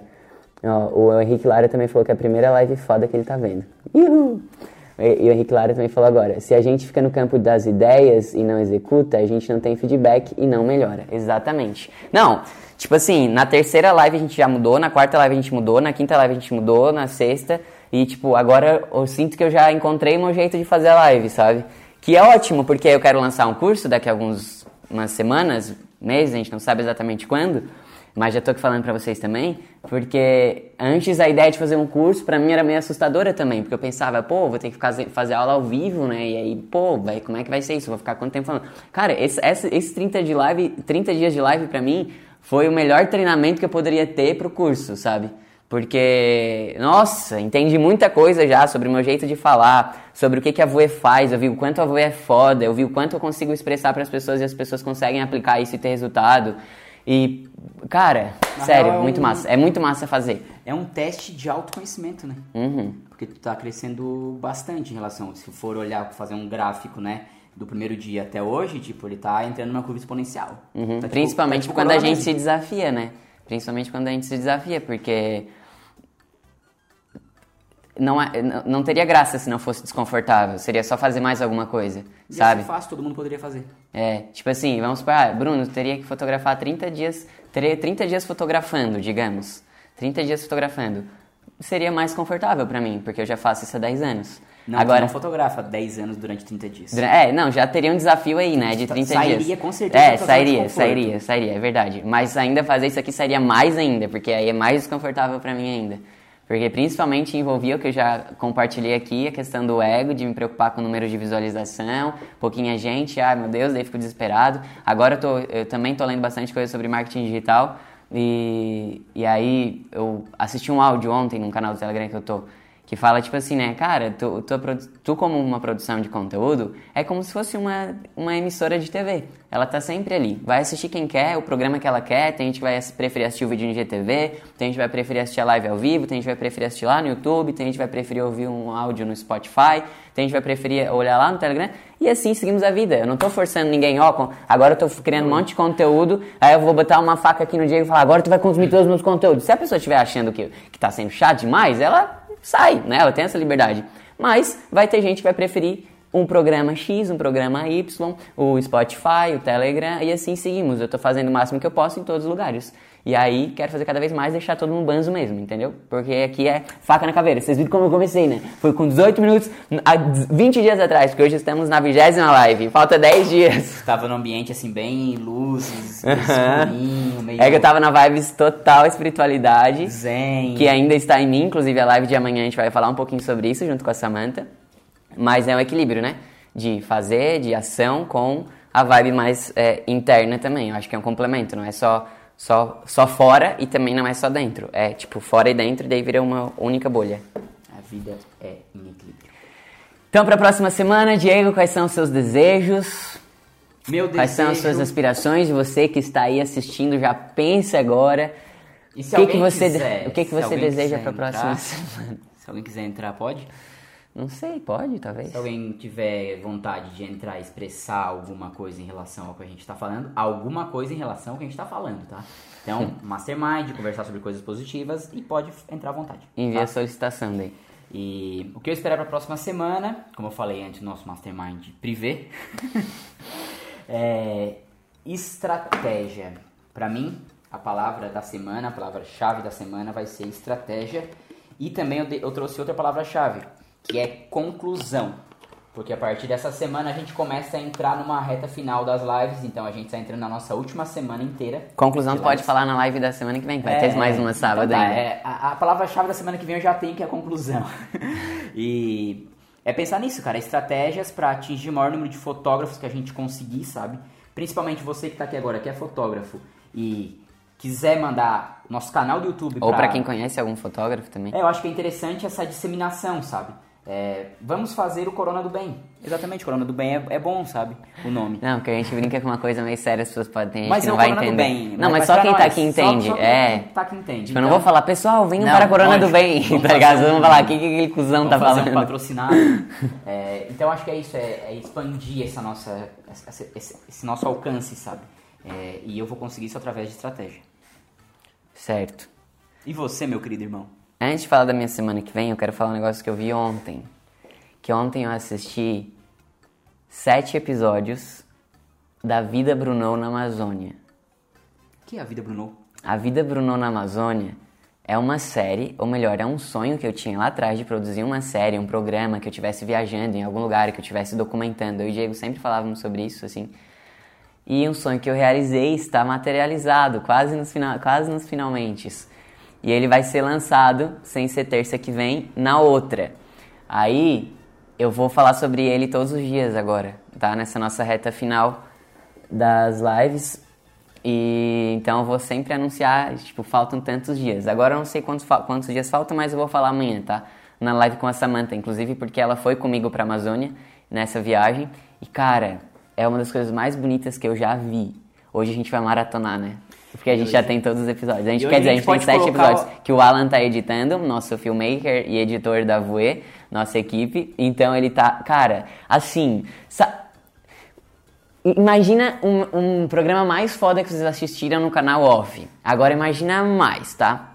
Ó, o Henrique Lara também falou que é a primeira live foda que ele tá vendo. Uhul! E, o Henrique Lara também falou agora: se a gente fica no campo das ideias e não executa, a gente não tem feedback e não melhora. Exatamente. Não, tipo assim, na terceira live a gente já mudou, na quarta live a gente mudou, na quinta live a gente mudou, na sexta. E, tipo, agora eu sinto que eu já encontrei meu jeito de fazer a live, sabe? Que é ótimo, porque eu quero lançar um curso daqui a algumas umas semanas, meses, a gente não sabe exatamente quando. Mas já tô aqui falando pra vocês também, porque antes a ideia de fazer um curso pra mim era meio assustadora também, porque eu pensava, pô, vou ter que fazer, fazer aula ao vivo, né? E aí, pô, vai, como é que vai ser isso? Vou ficar quanto tempo falando? Cara, esse, esse, esses 30, de live, 30 dias de live pra mim foi o melhor treinamento que eu poderia ter pro curso, sabe? Porque, nossa, entendi muita coisa já sobre o meu jeito de falar, sobre o que, que a Voe faz, eu vi o quanto a Voe é foda, eu vi o quanto eu consigo expressar para as pessoas e as pessoas conseguem aplicar isso e ter resultado. E, cara, Na sério, real, é muito massa. É muito massa fazer. É um teste de autoconhecimento, né? Uhum. Porque tu tá crescendo bastante em relação, se for olhar, fazer um gráfico, né? Do primeiro dia até hoje, tipo, ele tá entrando numa curva exponencial. Uhum. Tá, tipo, Principalmente tá, tipo, quando a gente mesmo. se desafia, né? Principalmente quando a gente se desafia, porque não, é- não- teria graça se não fosse desconfortável. Seria só fazer mais alguma coisa, Ia sabe? ser fácil, todo mundo poderia fazer. É, tipo assim, vamos supor, ah, Bruno, teria que fotografar 30 dias, teria 30 dias fotografando, digamos. 30 dias fotografando. Seria mais confortável pra mim, porque eu já faço isso há 10 anos. Não, Agora, não fotografa 10 anos durante 30 dias. É, não, já teria um desafio aí, né, de 30 Sairia, dias. com certeza, É, sairia, sairia, sairia, é verdade. Mas ainda fazer isso aqui seria mais ainda, porque aí é mais desconfortável pra mim ainda. Porque principalmente envolvia o que eu já compartilhei aqui, a questão do ego, de me preocupar com o número de visualização, pouquinha gente, ai meu Deus, daí fico desesperado. Agora eu, tô, eu também tô lendo bastante coisa sobre marketing digital, e, e aí eu assisti um áudio ontem num canal do Telegram que eu tô, que fala tipo assim, né, cara, tu, tu, tu como uma produção de conteúdo, é como se fosse uma, uma emissora de TV. Ela tá sempre ali. Vai assistir quem quer, o programa que ela quer, tem gente que vai preferir assistir o vídeo no GTV, tem gente que vai preferir assistir a live ao vivo, tem gente que vai preferir assistir lá no YouTube, tem gente que vai preferir ouvir um áudio no Spotify, tem gente que vai preferir olhar lá no Telegram, e assim seguimos a vida. Eu não tô forçando ninguém, ó, com- agora eu tô criando um monte de conteúdo, aí eu vou botar uma faca aqui no Diego e falar, agora tu vai consumir todos os meus conteúdos. Se a pessoa estiver achando que, que tá sendo chato demais, ela sai, né? Ela tem essa liberdade. Mas vai ter gente que vai preferir um programa X, um programa Y, o Spotify, o Telegram, e assim seguimos. Eu tô fazendo o máximo que eu posso em todos os lugares. E aí, quero fazer cada vez mais, deixar todo mundo banzo mesmo, entendeu? Porque aqui é faca na caveira. Vocês viram como eu comecei, né? Foi com 18 minutos, há 20 dias atrás, porque hoje estamos na vigésima live. Falta 10 dias. Tava num ambiente assim, bem luzes, meio escurinho, meio É que eu tava na vibes total espiritualidade. zen. que ainda está em mim, inclusive a live de amanhã a gente vai falar um pouquinho sobre isso junto com a Samantha. Mas é um equilíbrio, né? De fazer, de ação com a vibe mais é, interna também. Eu acho que é um complemento, não é só, só, só fora e também não é só dentro. É tipo fora e dentro, e daí vira uma única bolha. A vida é em equilíbrio. Então, para a próxima semana, Diego, quais são os seus desejos? Meu Quais são as suas aspirações? Você que está aí assistindo, já pense agora. E O se que, que alguém você, quiser- o que, que você deseja para a próxima entrar- semana? Se alguém quiser entrar, pode? Não sei, pode, talvez. Se alguém tiver vontade de entrar e expressar alguma coisa em relação ao que a gente tá falando, alguma coisa em relação ao que a gente tá falando, tá? Então, mastermind, conversar sobre coisas positivas e pode entrar à vontade. Envia tá? a solicitação daí. E o que eu esperar para a próxima semana, como eu falei antes no nosso mastermind privê, é estratégia. Para mim, a palavra da semana, a palavra-chave da semana vai ser estratégia. E também eu, de- eu trouxe outra palavra-chave, que é conclusão. Porque a partir dessa semana a gente começa a entrar numa reta final das lives, então a gente está entrando na nossa última semana inteira. Conclusão, pode lives. falar na live da semana que vem, que vai É, ter mais uma sábado então tá, ainda. é, a, a palavra-chave da semana que vem eu já tenho, que é a conclusão. e é pensar nisso, cara. Estratégias para atingir o maior número de fotógrafos que a gente conseguir, sabe? Principalmente você que tá aqui agora, que é fotógrafo e quiser mandar nosso canal do YouTube Ou pra quem conhece algum fotógrafo também. É, eu acho que é interessante essa disseminação, sabe? É, vamos fazer o Corona do Bem. Exatamente, Corona do Bem é, é bom, sabe? O nome. Não, porque a gente brinca com uma coisa meio séria, as pessoas podem Mas que é não vai Corona do entender. Bem. não, mas pra só quem tá nós. aqui entende. Só, só é. quem tá aqui entende. Tipo, eu não vou falar, pessoal, venham Não, para a Corona do. Bem, Vamos tá ligado? Vamos um- falar, o que, que aquele cuzão tá fazer um falando? patrocinado. É, então acho que é isso, é, é expandir essa nossa, essa- esse, esse nosso alcance, sabe? É, e eu vou conseguir isso através de estratégia. Certo. E você, meu querido irmão? Antes de falar da minha semana que vem, eu quero falar um negócio que eu vi ontem. Que ontem eu assisti sete episódios da Vida Brunou na Amazônia. O que é a vida, Bruno? A Vida Bruno na Amazônia é uma série, ou melhor, é um sonho que eu tinha lá atrás de produzir uma série, um programa que eu estivesse viajando em algum lugar, que eu estivesse documentando. Eu e o Diego sempre falávamos sobre isso, assim. E um sonho que eu realizei está materializado, quase nos, final, quase nos finalmente. E ele vai ser lançado, sem ser terça que vem, na outra. Aí eu vou falar sobre ele todos os dias agora, tá? Nessa nossa reta final das lives. E então eu vou sempre anunciar, tipo, faltam tantos dias. Agora eu não sei quantos, quantos dias faltam, mas eu vou falar amanhã, tá? Na live com a Samantha, inclusive, porque ela foi comigo pra Amazônia nessa viagem. E cara, é uma das coisas mais bonitas que eu já vi. Hoje a gente vai maratonar, né? Porque a gente já tem todos os episódios. A gente quer dizer, a a gente gente tem sete episódios que o Alan tá editando, nosso filmmaker e editor da Voe, nossa equipe. Então ele tá, cara, assim, sa- Imagina um, um programa mais foda que vocês assistiram no canal off. Agora imagina mais, tá?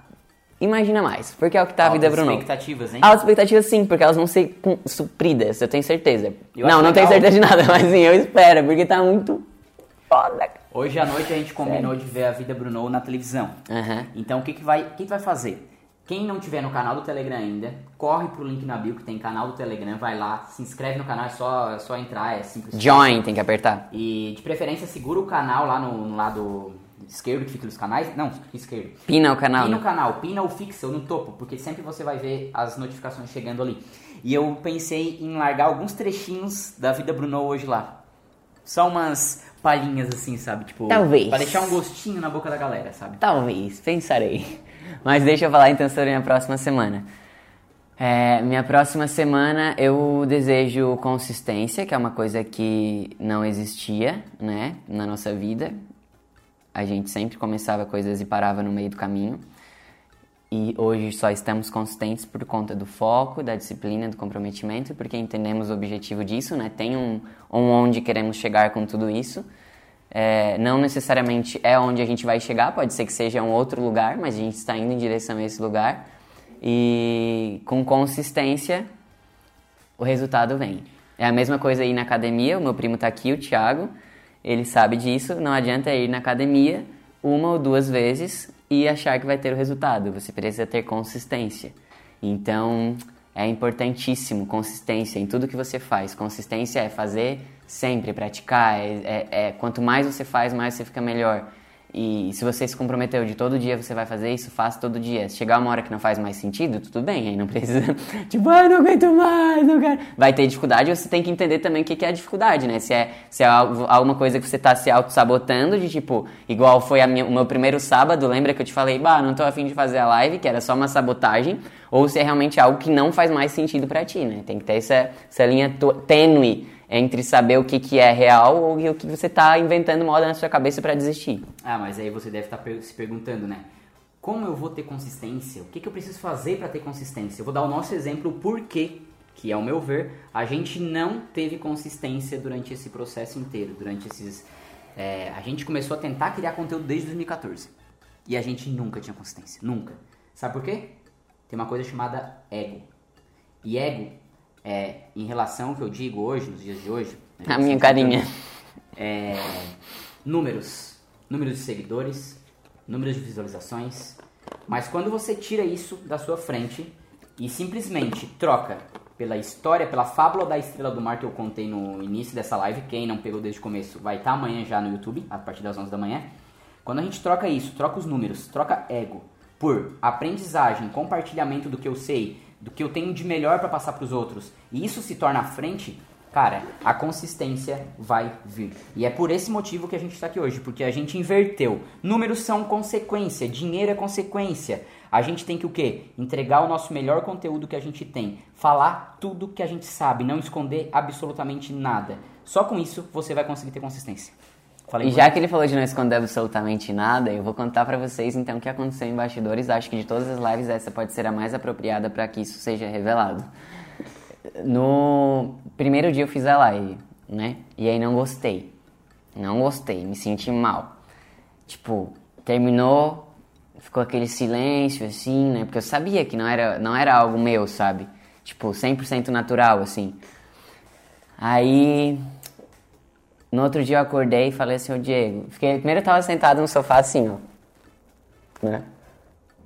Imagina mais, porque é o que tá a vida, Bruno. expectativas, hein? Altas expectativas sim, porque elas vão ser supridas, eu tenho certeza. Eu não, não tenho legal. certeza de nada, mas sim, eu espero, porque tá muito foda. cara. Hoje à noite a gente combinou de ver a vida Bruno na televisão. Aham. Então o que, que, vai, o que, que vai fazer? Quem não tiver no canal do Telegram ainda, corre pro link na bio que tem canal do Telegram, vai lá, se inscreve no canal, é só, é só entrar, é simples. Join, tem que apertar. E de preferência segura o canal lá no, no lado esquerdo que fica nos canais. Não, esquerdo. Pina o canal. Pina o né? canal, pina ou fixa ou no topo, porque sempre você vai ver as notificações chegando ali. E eu pensei em largar alguns trechinhos da vida Bruno hoje lá. Só umas palhinhas assim, sabe? Tipo, Talvez. Pra deixar um gostinho na boca da galera, sabe? Talvez, pensarei. Mas deixa eu falar então sobre a minha próxima semana. É, minha próxima semana eu desejo consistência, que é uma coisa que não existia, né, na nossa vida. A gente sempre começava coisas e parava no meio do caminho. E hoje só estamos consistentes por conta do foco, da disciplina, do comprometimento, porque entendemos o objetivo disso, né? Tem um, um onde queremos chegar com tudo isso. É, não necessariamente é onde a gente vai chegar, pode ser que seja um outro lugar, mas a gente está indo em direção a esse lugar. E com consistência, o resultado vem. É a mesma coisa ir na academia, o meu primo está aqui, o Thiago, ele sabe disso, não adianta ir na academia uma ou duas vezes e achar que vai ter o resultado, você precisa ter consistência. Então, é importantíssimo consistência em tudo que você faz. Consistência é fazer sempre, praticar. É, é, é, quanto mais você faz, mais você fica melhor. E se você se comprometeu de todo dia você vai fazer isso, faça todo dia. Se chegar uma hora que não faz mais sentido, tudo bem, aí não precisa, tipo, ah, não aguento mais, não quero. Vai ter dificuldade, você tem que entender também o que é a dificuldade, né? Se é, se é alguma coisa que você tá se auto-sabotando, de tipo, igual foi minha, o meu primeiro sábado, lembra que eu te falei, bah, não tô afim de fazer a live, que era só uma sabotagem, ou se é realmente algo que não faz mais sentido para ti, né? Tem que ter essa, essa linha tênue entre saber o que, que é real ou o que você está inventando moda na sua cabeça para desistir. Ah, mas aí você deve estar tá se perguntando, né? Como eu vou ter consistência? O que, que eu preciso fazer para ter consistência? Eu vou dar o nosso exemplo por que, que ao meu ver, a gente não teve consistência durante esse processo inteiro, durante esses... É, a gente começou a tentar criar conteúdo desde 2014 e a gente nunca tinha consistência, nunca. Sabe por quê? Tem uma coisa chamada ego. E ego é, em relação ao que eu digo hoje, nos dias de hoje. Né, a minha carinha. É, números. Números de seguidores, números de visualizações. Mas quando você tira isso da sua frente e simplesmente troca pela história, pela fábula da estrela do mar que eu contei no início dessa live, quem não pegou desde o começo vai estar tá amanhã já no YouTube, a partir das 11 da manhã. Quando a gente troca isso, troca os números, troca ego por aprendizagem, compartilhamento do que eu sei, do que eu tenho de melhor para passar para os outros, e isso se torna à frente, cara, a consistência vai vir. E é por esse motivo que a gente está aqui hoje, porque a gente inverteu. Números são consequência, dinheiro é consequência. A gente tem que o quê? Entregar o nosso melhor conteúdo que a gente tem, falar tudo que a gente sabe, não esconder absolutamente nada. Só com isso você vai conseguir ter consistência. Falei e já que ele falou de não esconder absolutamente nada, eu vou contar para vocês então o que aconteceu em bastidores. Acho que de todas as lives essa pode ser a mais apropriada para que isso seja revelado. No primeiro dia eu fiz a live, né? E aí não gostei. Não gostei, me senti mal. Tipo, terminou, ficou aquele silêncio assim, né? Porque eu sabia que não era, não era algo meu, sabe? Tipo, 100% natural assim. Aí no outro dia eu acordei e falei assim, ô Diego, fiquei, primeiro eu tava sentado no sofá assim, ó. Né?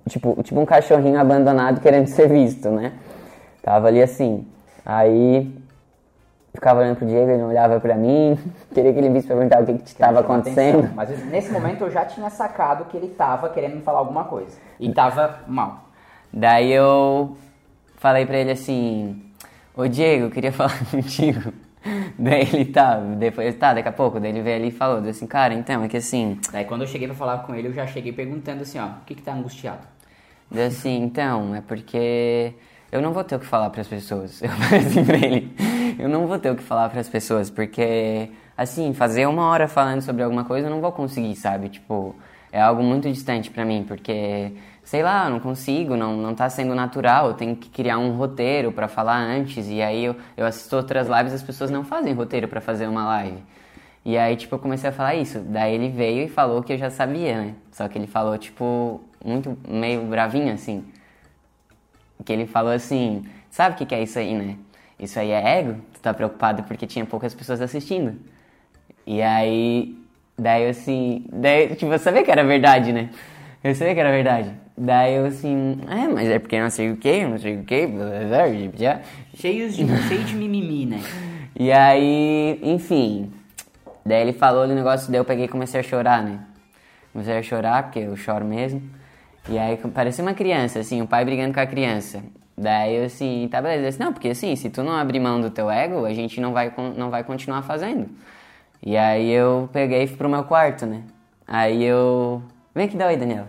Tipo, tipo um cachorrinho abandonado querendo ser visto, né? Tava ali assim. Aí ficava olhando pro Diego, ele não olhava pra mim, queria que ele visse pra perguntar o que que estava acontecendo. Atenção. Mas nesse momento eu já tinha sacado que ele tava querendo me falar alguma coisa. E tava mal. Daí eu falei pra ele assim, ô Diego, eu queria falar contigo. Daí ele tá, depois tá, daqui a pouco, daí ele veio ali e falou, assim, cara, então, é que assim. Daí quando eu cheguei pra falar com ele, eu já cheguei perguntando assim, ó, o que que tá angustiado? Daí assim, então, é porque eu não vou ter o que falar para as pessoas. Eu falei assim pra ele, eu não vou ter o que falar para as pessoas, porque, assim, fazer uma hora falando sobre alguma coisa eu não vou conseguir, sabe? Tipo, é algo muito distante para mim, porque sei lá, não consigo, não, não tá sendo natural, eu tenho que criar um roteiro para falar antes, e aí eu, eu assisto outras lives as pessoas não fazem roteiro para fazer uma live. E aí, tipo, eu comecei a falar isso. Daí ele veio e falou que eu já sabia, né? Só que ele falou, tipo, muito meio bravinho, assim. Que ele falou assim, sabe o que, que é isso aí, né? Isso aí é ego? Tu tá preocupado porque tinha poucas pessoas assistindo. E aí, daí assim, daí, tipo, eu sabia que era verdade, né? Eu sabia que era verdade. Daí eu assim, é, mas é porque não sei o que, não sei o que, já. Cheios de, cheio de mimimi, né? E aí, enfim. Daí ele falou do negócio, daí eu peguei e comecei a chorar, né? Comecei a chorar, porque eu choro mesmo. E aí parecia uma criança, assim, o pai brigando com a criança. Daí eu assim, tá beleza. Eu disse, não, porque assim, se tu não abrir mão do teu ego, a gente não vai, não vai continuar fazendo. E aí eu peguei e fui pro meu quarto, né? Aí eu. Vem aqui, dá oi, Daniela.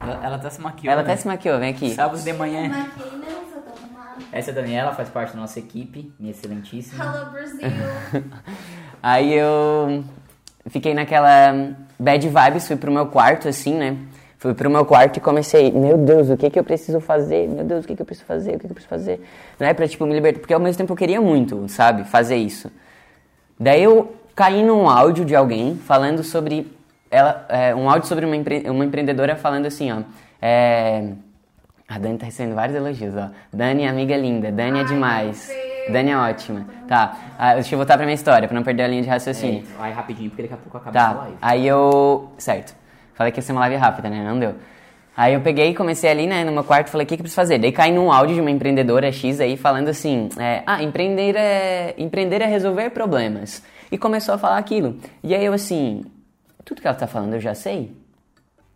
Ela, ela até se maquiou. Ela né? até se maquiou, vem aqui. Sábado de manhã. Maquei não, arrumada. Essa é a Daniela, faz parte da nossa equipe, minha excelentíssima. Hello, Brasil. Aí eu fiquei naquela bad vibes, fui pro meu quarto, assim, né? Fui pro meu quarto e comecei, meu Deus, o que que eu preciso fazer? Meu Deus, o que que eu preciso fazer? O que que eu preciso fazer? Né? Pra, tipo, me libertar. Porque ao mesmo tempo eu queria muito, sabe? Fazer isso. Daí eu caí num áudio de alguém falando sobre. Ela, é, um áudio sobre uma, empre- uma empreendedora falando assim, ó. É, a Dani tá recebendo vários elogios, ó. Dani, amiga linda. Dani é Ai, demais. Dani é ótima. Tá, ah, deixa eu voltar pra minha história, pra não perder a linha de raciocínio. É, vai rapidinho, porque daqui a pouco acaba essa Tá, live. aí eu. Certo. Falei que ia ser uma live rápida, né? Não deu. Aí eu peguei e comecei ali, né, no meu quarto, falei, o que, que eu preciso fazer? Daí caí num áudio de uma empreendedora X aí falando assim, é, ah, empreender é, empreender é resolver problemas. E começou a falar aquilo. E aí eu assim, tudo que ela tá falando eu já sei.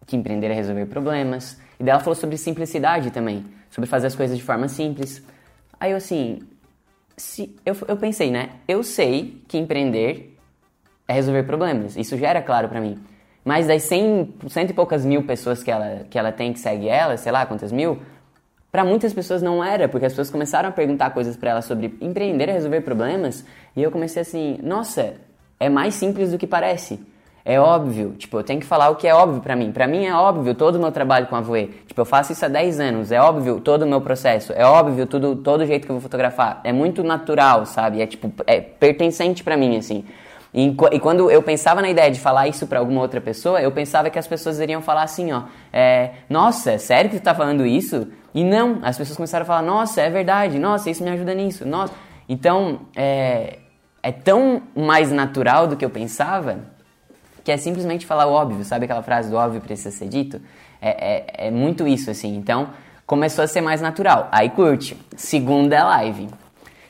Que empreender é resolver problemas. E daí ela falou sobre simplicidade também, sobre fazer as coisas de forma simples. Aí eu assim, se, eu, eu pensei, né, eu sei que empreender é resolver problemas. Isso já era claro pra mim. Mas das 100, cento e poucas mil pessoas que ela, que ela tem que segue ela, sei lá quantas mil, pra muitas pessoas não era, porque as pessoas começaram a perguntar coisas pra ela sobre empreender e resolver problemas, e eu comecei assim, nossa, é mais simples do que parece. É óbvio, tipo, eu tenho que falar o que é óbvio pra mim. Pra mim é óbvio todo o meu trabalho com a Voe. Tipo, eu faço isso há 10 anos, é óbvio todo o meu processo, é óbvio tudo, todo o jeito que eu vou fotografar. É muito natural, sabe? É tipo, é pertencente pra mim, assim. E, e quando eu pensava na ideia de falar isso pra alguma outra pessoa, eu pensava que as pessoas iriam falar assim, ó, é, nossa, sério que tu tá falando isso? E não, as pessoas começaram a falar, nossa, é verdade, nossa, isso me ajuda nisso, nossa. Então, é, é tão mais natural do que eu pensava que é simplesmente falar o óbvio, sabe aquela frase do óbvio precisa ser dito? É, é, é muito isso, assim. Então, começou a ser mais natural. Aí curte. Segunda live.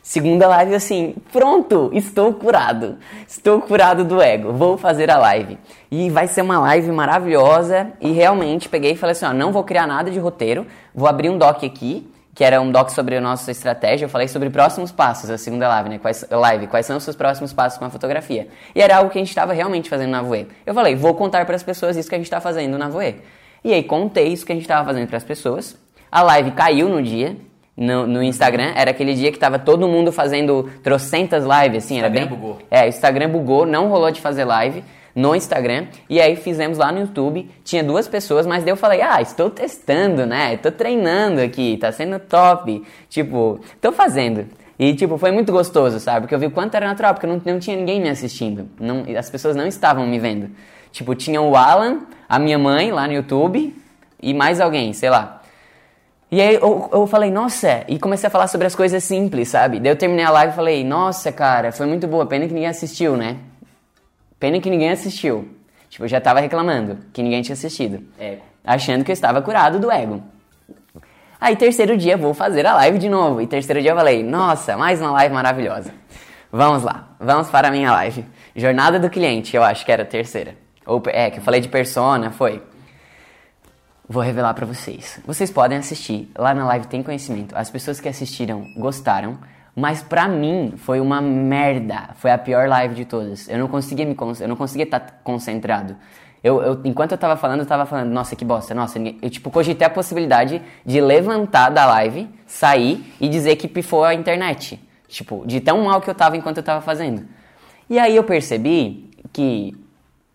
Segunda live, assim, pronto, estou curado. Estou curado do ego. Vou fazer a live. E vai ser uma live maravilhosa. E realmente peguei e falei assim: ó, não vou criar nada de roteiro. Vou abrir um doc aqui, que era um doc sobre a nossa estratégia. Eu falei sobre próximos passos, a segunda live, né? Quais, live, quais são os seus próximos passos com a fotografia. E era algo que a gente estava realmente fazendo na Voe. Eu falei: vou contar para as pessoas isso que a gente está fazendo na Voe. E aí contei isso que a gente estava fazendo para as pessoas. A live caiu no dia. No, no Instagram, era aquele dia que tava todo mundo fazendo trocentas lives, assim, era bem... Instagram bugou. É, o Instagram bugou, não rolou de fazer live no Instagram. E aí fizemos lá no YouTube, tinha duas pessoas, mas daí eu falei, ah, estou testando, né? Estou treinando aqui, tá sendo top. Tipo, tô fazendo. E, tipo, foi muito gostoso, sabe? Porque eu vi o quanto era natural, porque não, não tinha ninguém me assistindo. Não, as pessoas não estavam me vendo. Tipo, tinha o Alan, a minha mãe lá no YouTube e mais alguém, sei lá. E aí eu, eu falei, nossa, e comecei a falar sobre as coisas simples, sabe? Daí eu terminei a live e falei, nossa, cara, foi muito boa, pena que ninguém assistiu, né? Pena que ninguém assistiu. Tipo, eu já tava reclamando que ninguém tinha assistido. É. Achando que eu estava curado do ego. Aí, terceiro dia, vou fazer a live de novo. E terceiro dia eu falei, nossa, mais uma live maravilhosa. Vamos lá, vamos para a minha live. Jornada do cliente, eu acho que era a terceira. Ou, é, que eu falei de persona, foi. Vou revelar pra vocês. Vocês podem assistir, lá na live tem conhecimento. As pessoas que assistiram gostaram, mas pra mim foi uma merda. Foi a pior live de todas. Eu não conseguia me eu não conseguia estar concentrado. Eu, eu- enquanto eu tava falando, eu tava falando, nossa, que bosta, nossa, eu tipo cogitei a possibilidade de levantar da live, sair e dizer que pifou a internet. Tipo, de tão mal que eu tava enquanto eu tava fazendo. E aí eu percebi que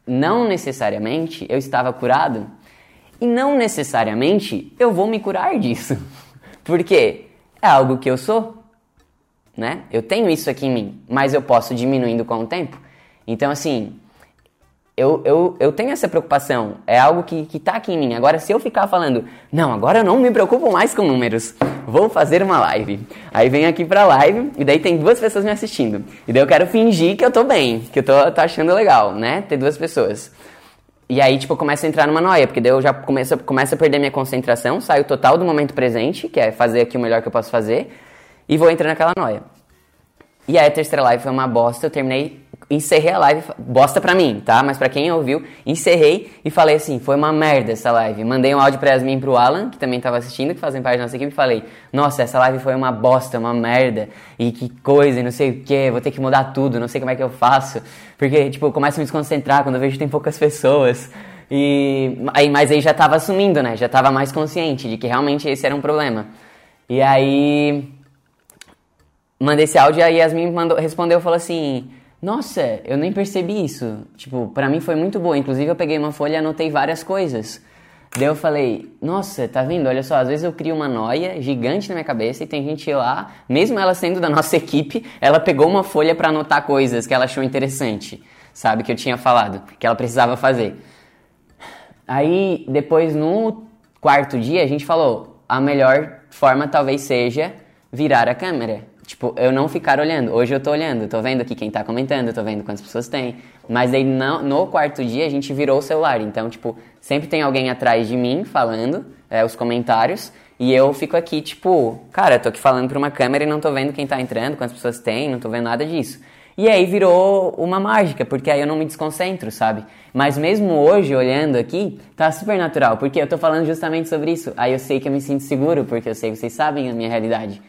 não necessariamente eu estava curado e não necessariamente eu vou me curar disso. Porque é algo que eu sou, né? Eu tenho isso aqui em mim, mas eu posso diminuindo com o tempo. Então, assim, eu, eu, eu tenho essa preocupação, é algo que, que tá aqui em mim. Agora, se eu ficar falando, não, agora eu não me preocupo mais com números, vou fazer uma live. Aí venho aqui pra live e daí tem duas pessoas me assistindo. E daí eu quero fingir que eu tô bem, que eu tô, tô achando legal, né? Ter duas pessoas. E aí, tipo, eu começo a entrar numa noia, porque daí eu já começo, começo a perder minha concentração, saio total do momento presente, que é fazer aqui o melhor que eu posso fazer, e vou entrar naquela noia. E aí a terceira live foi uma bosta, eu terminei, encerrei a live, bosta pra mim, tá? Mas pra quem ouviu, encerrei e falei assim, foi uma merda essa live. Mandei um áudio pra Yasmin e pro Alan, que também tava assistindo, que fazem parte da nossa equipe, e falei, nossa, essa live foi uma bosta, uma merda, e que coisa, e não sei o que, vou ter que mudar tudo, não sei como é que eu faço. Porque, tipo, eu começo a me desconcentrar quando eu vejo que tem poucas pessoas. E aí, mas aí já tava assumindo, né? Já tava mais consciente de que realmente esse era um problema. E aí mandei esse áudio e a Yasmin mandou, respondeu, falou assim: Nossa, eu nem percebi isso. Tipo, pra mim foi muito boa. Inclusive, eu peguei uma folha e anotei várias coisas. Daí eu falei: Nossa, tá vendo? Olha só, às vezes eu crio uma noia gigante na minha cabeça e tem gente lá, mesmo ela sendo da nossa equipe, ela pegou uma folha para anotar coisas que ela achou interessante, sabe? Que eu tinha falado, que ela precisava fazer. Aí, depois, no quarto dia, a gente falou: a melhor forma talvez seja virar a câmera. Tipo, eu não ficar olhando. Hoje eu tô olhando, tô vendo aqui quem tá comentando, tô vendo quantas pessoas tem. Mas aí no, no quarto dia a gente virou o celular. Então, tipo, sempre tem alguém atrás de mim falando é, os comentários. E eu fico aqui, tipo, cara, tô aqui falando pra uma câmera e não tô vendo quem tá entrando, quantas pessoas tem, não tô vendo nada disso. E aí virou uma mágica, porque aí eu não me desconcentro, sabe? Mas mesmo hoje, olhando aqui, tá super natural, porque eu tô falando justamente sobre isso. Aí eu sei que eu me sinto seguro, porque eu sei que vocês sabem a minha realidade.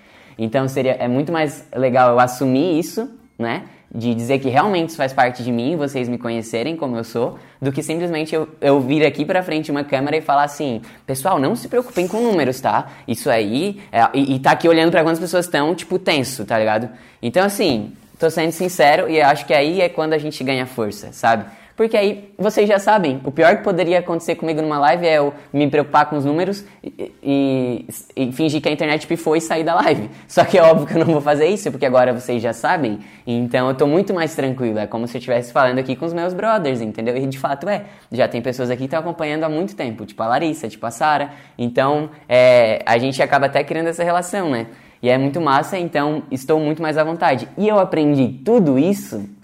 Então seria é muito mais legal eu assumir isso, né? De dizer que realmente isso faz parte de mim, vocês me conhecerem como eu sou, do que simplesmente eu, eu vir aqui pra frente uma câmera e falar assim: pessoal, não se preocupem com números, tá? Isso aí, é, e, e tá aqui olhando para quantas pessoas estão, tipo, tenso, tá ligado? Então, assim, tô sendo sincero e acho que aí é quando a gente ganha força, sabe? Porque aí vocês já sabem, o pior que poderia acontecer comigo numa live é eu me preocupar com os números e, e, e, fingir que a internet pifou e sair da live. Só que é óbvio que eu não vou fazer isso, porque agora vocês já sabem. Então eu tô muito mais tranquilo. É como se eu estivesse falando aqui com os meus brothers, entendeu? E de fato é. Já tem pessoas aqui que estão acompanhando há muito tempo, tipo a Larissa, tipo a Sara. Então é, a gente acaba até criando essa relação, né? E é muito massa, então estou muito mais à vontade. E eu aprendi tudo isso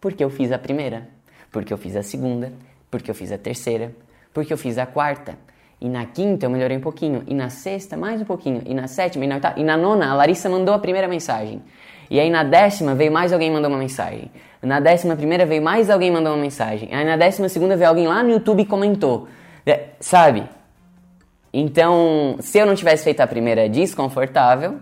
porque eu fiz a primeira, porque eu fiz a segunda, porque eu fiz a terceira, porque eu fiz a quarta. E na quinta eu melhorei um pouquinho, e na sexta mais um pouquinho, e na sétima, e na oitava, e na nona a Larissa mandou a primeira mensagem. E aí na décima veio mais alguém mandou uma mensagem. Na décima primeira veio mais alguém mandou uma mensagem. Aí na décima segunda veio alguém lá no YouTube e comentou. É, sabe? Então, se eu não tivesse feito a primeira desconfortável,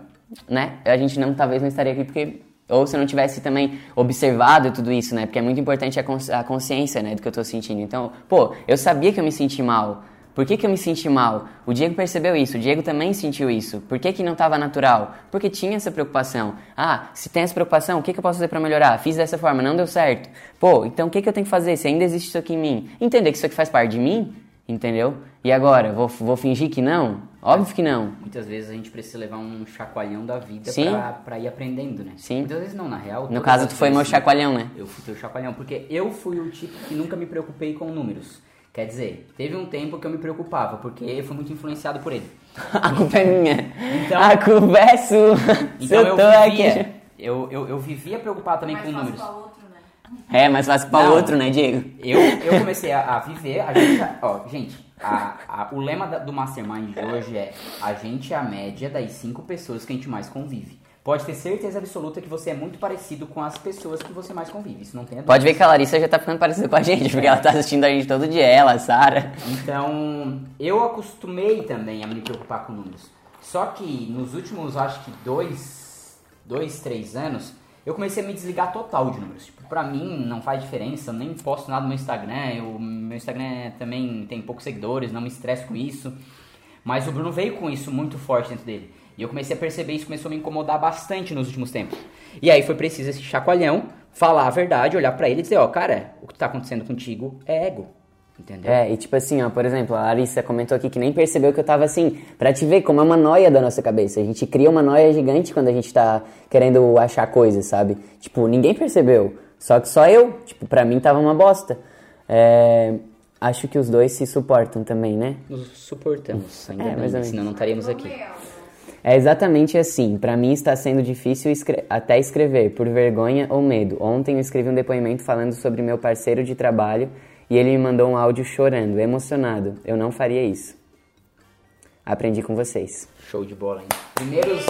né? A gente não talvez não estaria aqui porque ou se eu não tivesse também observado tudo isso, né? Porque é muito importante a, a consciência, né, do que eu tô sentindo. Então, pô, eu sabia que eu me senti mal. Por que, que eu me senti mal? O Diego percebeu isso, o Diego também sentiu isso. Por que, que não estava natural? Porque tinha essa preocupação. Ah, se tem essa preocupação, o que, que eu posso fazer para melhorar? Fiz dessa forma, não deu certo. Pô, então o que, que eu tenho que fazer se ainda existe isso aqui em mim? Entender que isso aqui faz parte de mim, entendeu? E agora, vou, vou fingir que não? Óbvio que não. Muitas vezes a gente precisa levar um chacoalhão da vida Sim. pra, pra ir aprendendo, né? Sim. Muitas vezes não, na real. No caso, as tu foi meu chacoalhão, né? Eu fui teu chacoalhão, porque eu fui o tipo que nunca me preocupei com números. Quer dizer, teve um tempo que eu me preocupava, porque eu fui muito influenciado por ele. A culpa é minha. Então- a culpa é sua. Então eu, tô vivia, aqui. eu, eu, eu vivia preocupado também com números. outro, né? É, mais fácil para outro, né, Diego? Eu, eu comecei a, a viver, a gente, ó, gente, a, a- o lema da- do Mastermind de hoje é a gente é a média das cinco pessoas que a gente mais convive. Pode ter certeza absoluta que você é muito parecido com as pessoas que você mais convive. Isso não tem a Pode ver que a Larissa já tá ficando parecida com a gente, porque ela tá assistindo a gente todo dia, ela, a Sara. Então, eu acostumei também a me preocupar com números. Só que nos últimos, acho que dois, dois, três anos, eu comecei a me desligar total de números. Tipo, pra mim não faz diferença, eu nem posto nada no meu Instagram, o meu Instagram também tem poucos seguidores, não me estresso com isso. Mas o Bruno veio com isso muito forte dentro dele. E eu comecei a perceber isso, começou a me incomodar bastante nos últimos tempos. E aí foi preciso esse chacoalhão, falar a verdade, olhar pra ele e dizer, ó, cara, o que tá acontecendo contigo é ego. Entendeu? É, e tipo assim, ó, por exemplo, a Larissa comentou aqui que nem percebeu que eu tava assim, pra te ver como é uma noia da nossa cabeça. A gente cria uma noia gigante quando a gente tá querendo achar coisas, sabe? Tipo, ninguém percebeu. Só que só eu, tipo, pra mim tava uma bosta. É, acho que os dois se suportam também, né? Nos suportamos, ainda É, bem, senão não estaríamos aqui. É exatamente assim. Pra mim está sendo difícil escre- até escrever, por vergonha ou medo. Ontem eu escrevi um depoimento falando sobre meu parceiro de trabalho e ele me mandou um áudio chorando, emocionado. Eu não faria isso. Aprendi com vocês. Show de bola, hein? Primeiros.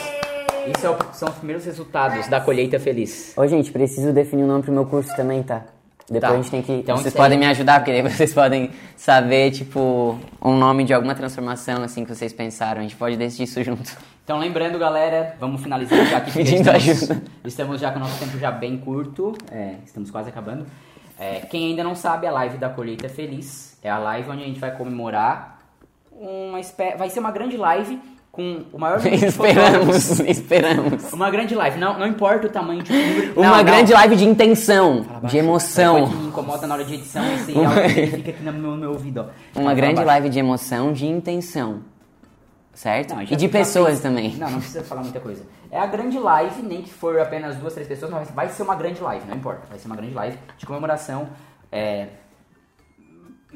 Isso é o- são os primeiros resultados da colheita feliz. Ô, gente, preciso definir o nome pro meu curso também, tá? Depois Tá. a gente tem que. Então, vocês aí- podem me ajudar, porque daí vocês podem saber, tipo, um nome de alguma transformação, assim, que vocês pensaram. A gente pode decidir isso junto. Então, lembrando, galera, vamos finalizar já aqui. Pedindo estamos, ajuda. Estamos já com o nosso tempo já bem curto. É, estamos quase acabando. É, quem ainda não sabe, a live da Colheita Feliz é a live onde a gente vai comemorar uma espé... Vai ser uma grande live com o maior número de esperamos, esperamos. Uma grande live. Não, não importa o tamanho de número. Uma Não, não. grande live de intenção, de emoção. Que me incomoda na hora de edição, esse áudio que fica aqui no meu, no meu ouvido, ó. Uma grande live de emoção, de intenção. Certo? Não, já- e de já pessoas fez- também. Não, não precisa falar muita coisa. É a grande live, nem que for apenas duas, três pessoas, mas vai ser uma grande live, não importa. Vai ser uma grande live de comemoração. É,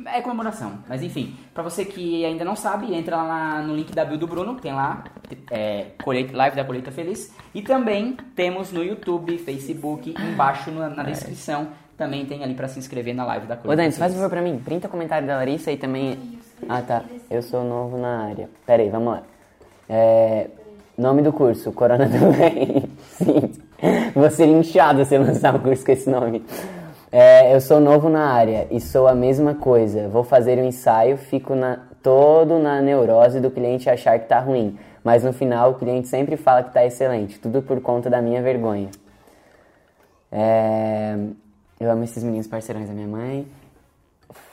é comemoração, mas enfim. Pra você que ainda não sabe, entra lá no link da bio do Bruno, tem lá é, colheita, live da Colheita Feliz. E também temos no YouTube, Facebook, embaixo na, na descrição. Também tem ali pra se inscrever na live da Colheita Ô, Dani, faz um favor pra mim. Printa o comentário da Larissa e também. Ah, tá. Eu sou novo na área. Pera aí, vamos lá. É, Nome do curso, Corona também. Sim. Vou ser inchado se lançar um curso com esse nome. É, eu sou novo na área e sou a mesma coisa. Vou fazer o ensaio, fico na- todo na neurose do cliente achar que tá ruim. Mas no final o cliente sempre fala que tá excelente. Tudo por conta da minha vergonha. É, eu amo esses meninos parceirões da minha mãe.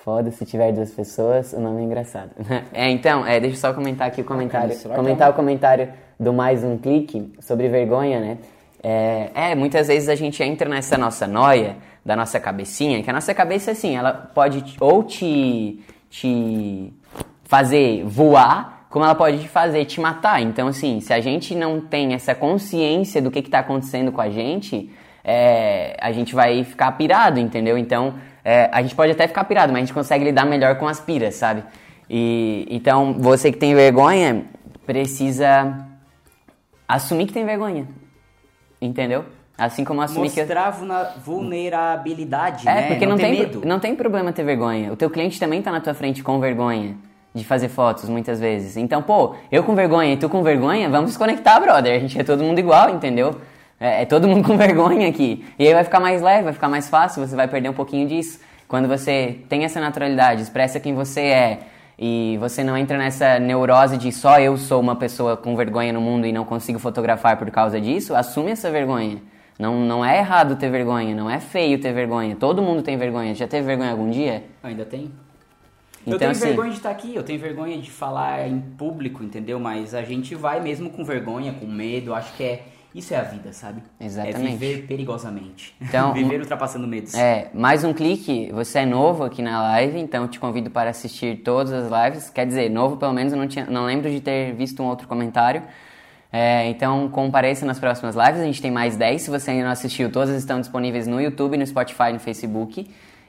Foda se tiver duas pessoas, o nome é engraçado. É, então, é, deixa eu só comentar aqui o comentário. isso vai Comentar o comentário do mais um clique sobre vergonha, né? É, é, muitas vezes a gente entra nessa nossa noia da nossa cabecinha, que a nossa cabeça, assim, ela pode ou te, te fazer voar, como ela pode te fazer te matar. Então, assim, se a gente não tem essa consciência do que está acontecendo com a gente, é, a gente vai ficar pirado, entendeu? Então, é, a gente pode até ficar pirado, mas a gente consegue lidar melhor com as piras, sabe? E, então, você que tem vergonha, precisa assumir que tem vergonha, entendeu? Assim como assumir que... Mostrar vulnerabilidade, É, né? porque não, ter tem, medo. não tem problema ter vergonha. O teu cliente também tá na tua frente com vergonha de fazer fotos, muitas vezes. Então, pô, eu com vergonha e tu com vergonha, vamos se conectar, brother. A gente é todo mundo igual, entendeu? É, é todo mundo com vergonha aqui. E aí vai ficar mais leve, vai ficar mais fácil, você vai perder um pouquinho disso. Quando você tem essa naturalidade, expressa quem você é, e você não entra nessa neurose de só eu sou uma pessoa com vergonha no mundo e não consigo fotografar por causa disso, assume essa vergonha. Não, não é errado ter vergonha, não é feio ter vergonha. Todo mundo tem vergonha. Já teve vergonha algum dia? Ainda tem? Então, eu tenho assim- vergonha de estar aqui, eu tenho vergonha de falar em público, entendeu? Mas a gente vai mesmo com vergonha, com medo, acho que é. Isso é a vida, sabe? Exatamente. É viver perigosamente. Então, viver ultrapassando medos. É, mais um clique. Você é novo aqui na live, então eu te convido para assistir todas as lives. Quer dizer, novo pelo menos, eu não, tinha, não lembro de ter visto um outro comentário. É, então compareça nas próximas lives. A gente tem mais 10. Se você ainda não assistiu, todas estão disponíveis no YouTube, no Spotify, no Facebook.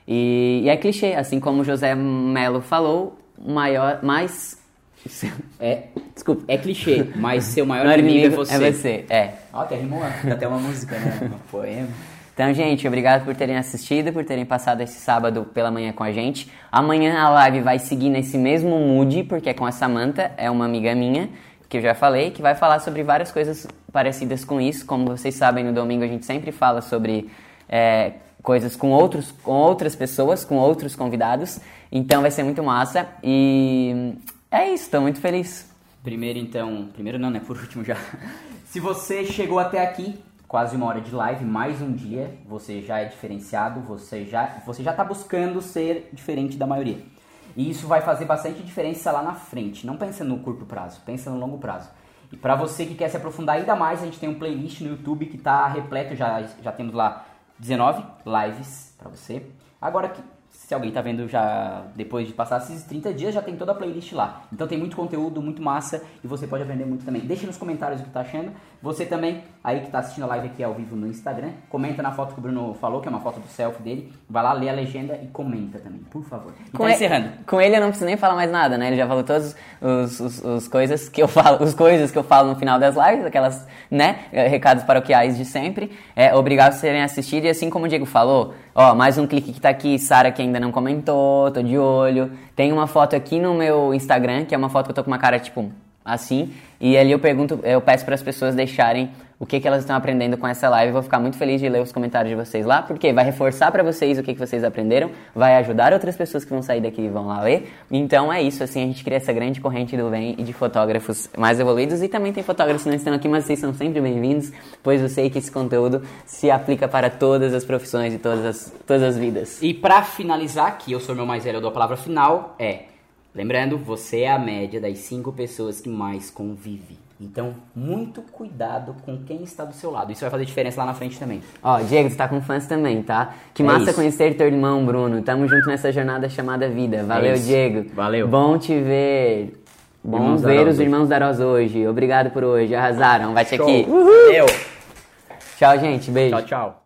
E, e é clichê, assim como o José Melo falou, maior, mais. É, Desculpa. é clichê, mas seu maior Maior inimigo, inimigo é você. É você, é. Ó, até rimou até uma música, né? Um poema. Então, gente, obrigado por terem assistido, por terem passado esse sábado pela manhã com a gente. Amanhã a live vai seguir nesse mesmo mood, porque é com a Samantha, é uma amiga minha, que eu já falei, que vai falar sobre várias coisas parecidas com isso. Como vocês sabem, no domingo a gente sempre fala sobre é, coisas com, outros, com outras pessoas, com outros convidados. Então vai ser muito massa. E é isso, estou muito feliz. Primeiro, então. Primeiro não, né? Por último já. Se você chegou até aqui, quase uma hora de live, mais um dia, você já é diferenciado, você já, você já tá buscando ser diferente da maioria. E isso vai fazer bastante diferença lá na frente. Não pensa no curto prazo, pensa no longo prazo. E para você que quer se aprofundar ainda mais, a gente tem um playlist no YouTube que tá repleto, já, já temos lá 19 lives para você. Agora se alguém tá vendo já depois de passar esses 30 dias, já tem toda a playlist lá. Então tem muito conteúdo, muito massa e você pode aprender muito também. Deixa nos comentários o que tá achando. Você também, aí que tá assistindo a live aqui ao vivo no Instagram, comenta na foto que o Bruno falou, que é uma foto do selfie dele. Vai lá, lê a legenda e comenta também, por favor. E tá ele- encerrando. com ele eu não preciso nem falar mais nada, né? Ele já falou todas os, os, os coisas que eu falo, os coisas que eu falo no final das lives, aquelas, né, recados paroquiais de sempre. É, obrigado por terem assistido e assim como o Diego falou, Ó, mais um clique que tá aqui, Sara que ainda não comentou, tô de olho. Tem uma foto aqui no meu Instagram, que é uma foto que eu tô com uma cara, tipo, assim. E ali eu pergunto, eu peço para as pessoas deixarem o que, que elas estão aprendendo com essa live. Eu vou ficar muito feliz de ler os comentários de vocês lá, porque vai reforçar para vocês o que, que vocês aprenderam, vai ajudar outras pessoas que vão sair daqui e vão lá ler. Então é isso, assim, a gente cria essa grande corrente do bem e de fotógrafos mais evoluídos. E também tem fotógrafos que não estão aqui, mas vocês são sempre bem-vindos, pois eu sei que esse conteúdo se aplica para todas as profissões e todas as, todas as vidas. E para finalizar aqui, eu sou meu mais velho, eu dou a palavra final, é... Lembrando, você é a média das cinco pessoas que mais convive. Então, muito cuidado com quem está do seu lado. Isso vai fazer diferença lá na frente também. Ó, Diego, tu tá com fãs também, tá? Que É massa isso. conhecer teu irmão, Bruno. Tamo junto nessa jornada chamada vida. Valeu, isso. Diego. Valeu. Bom te ver. Bom Irmãos ver os irmãos Darosa hoje. Obrigado por hoje. Arrasaram. Show. aqui. Eu. Tchau, gente. Beijo. Tchau, tchau.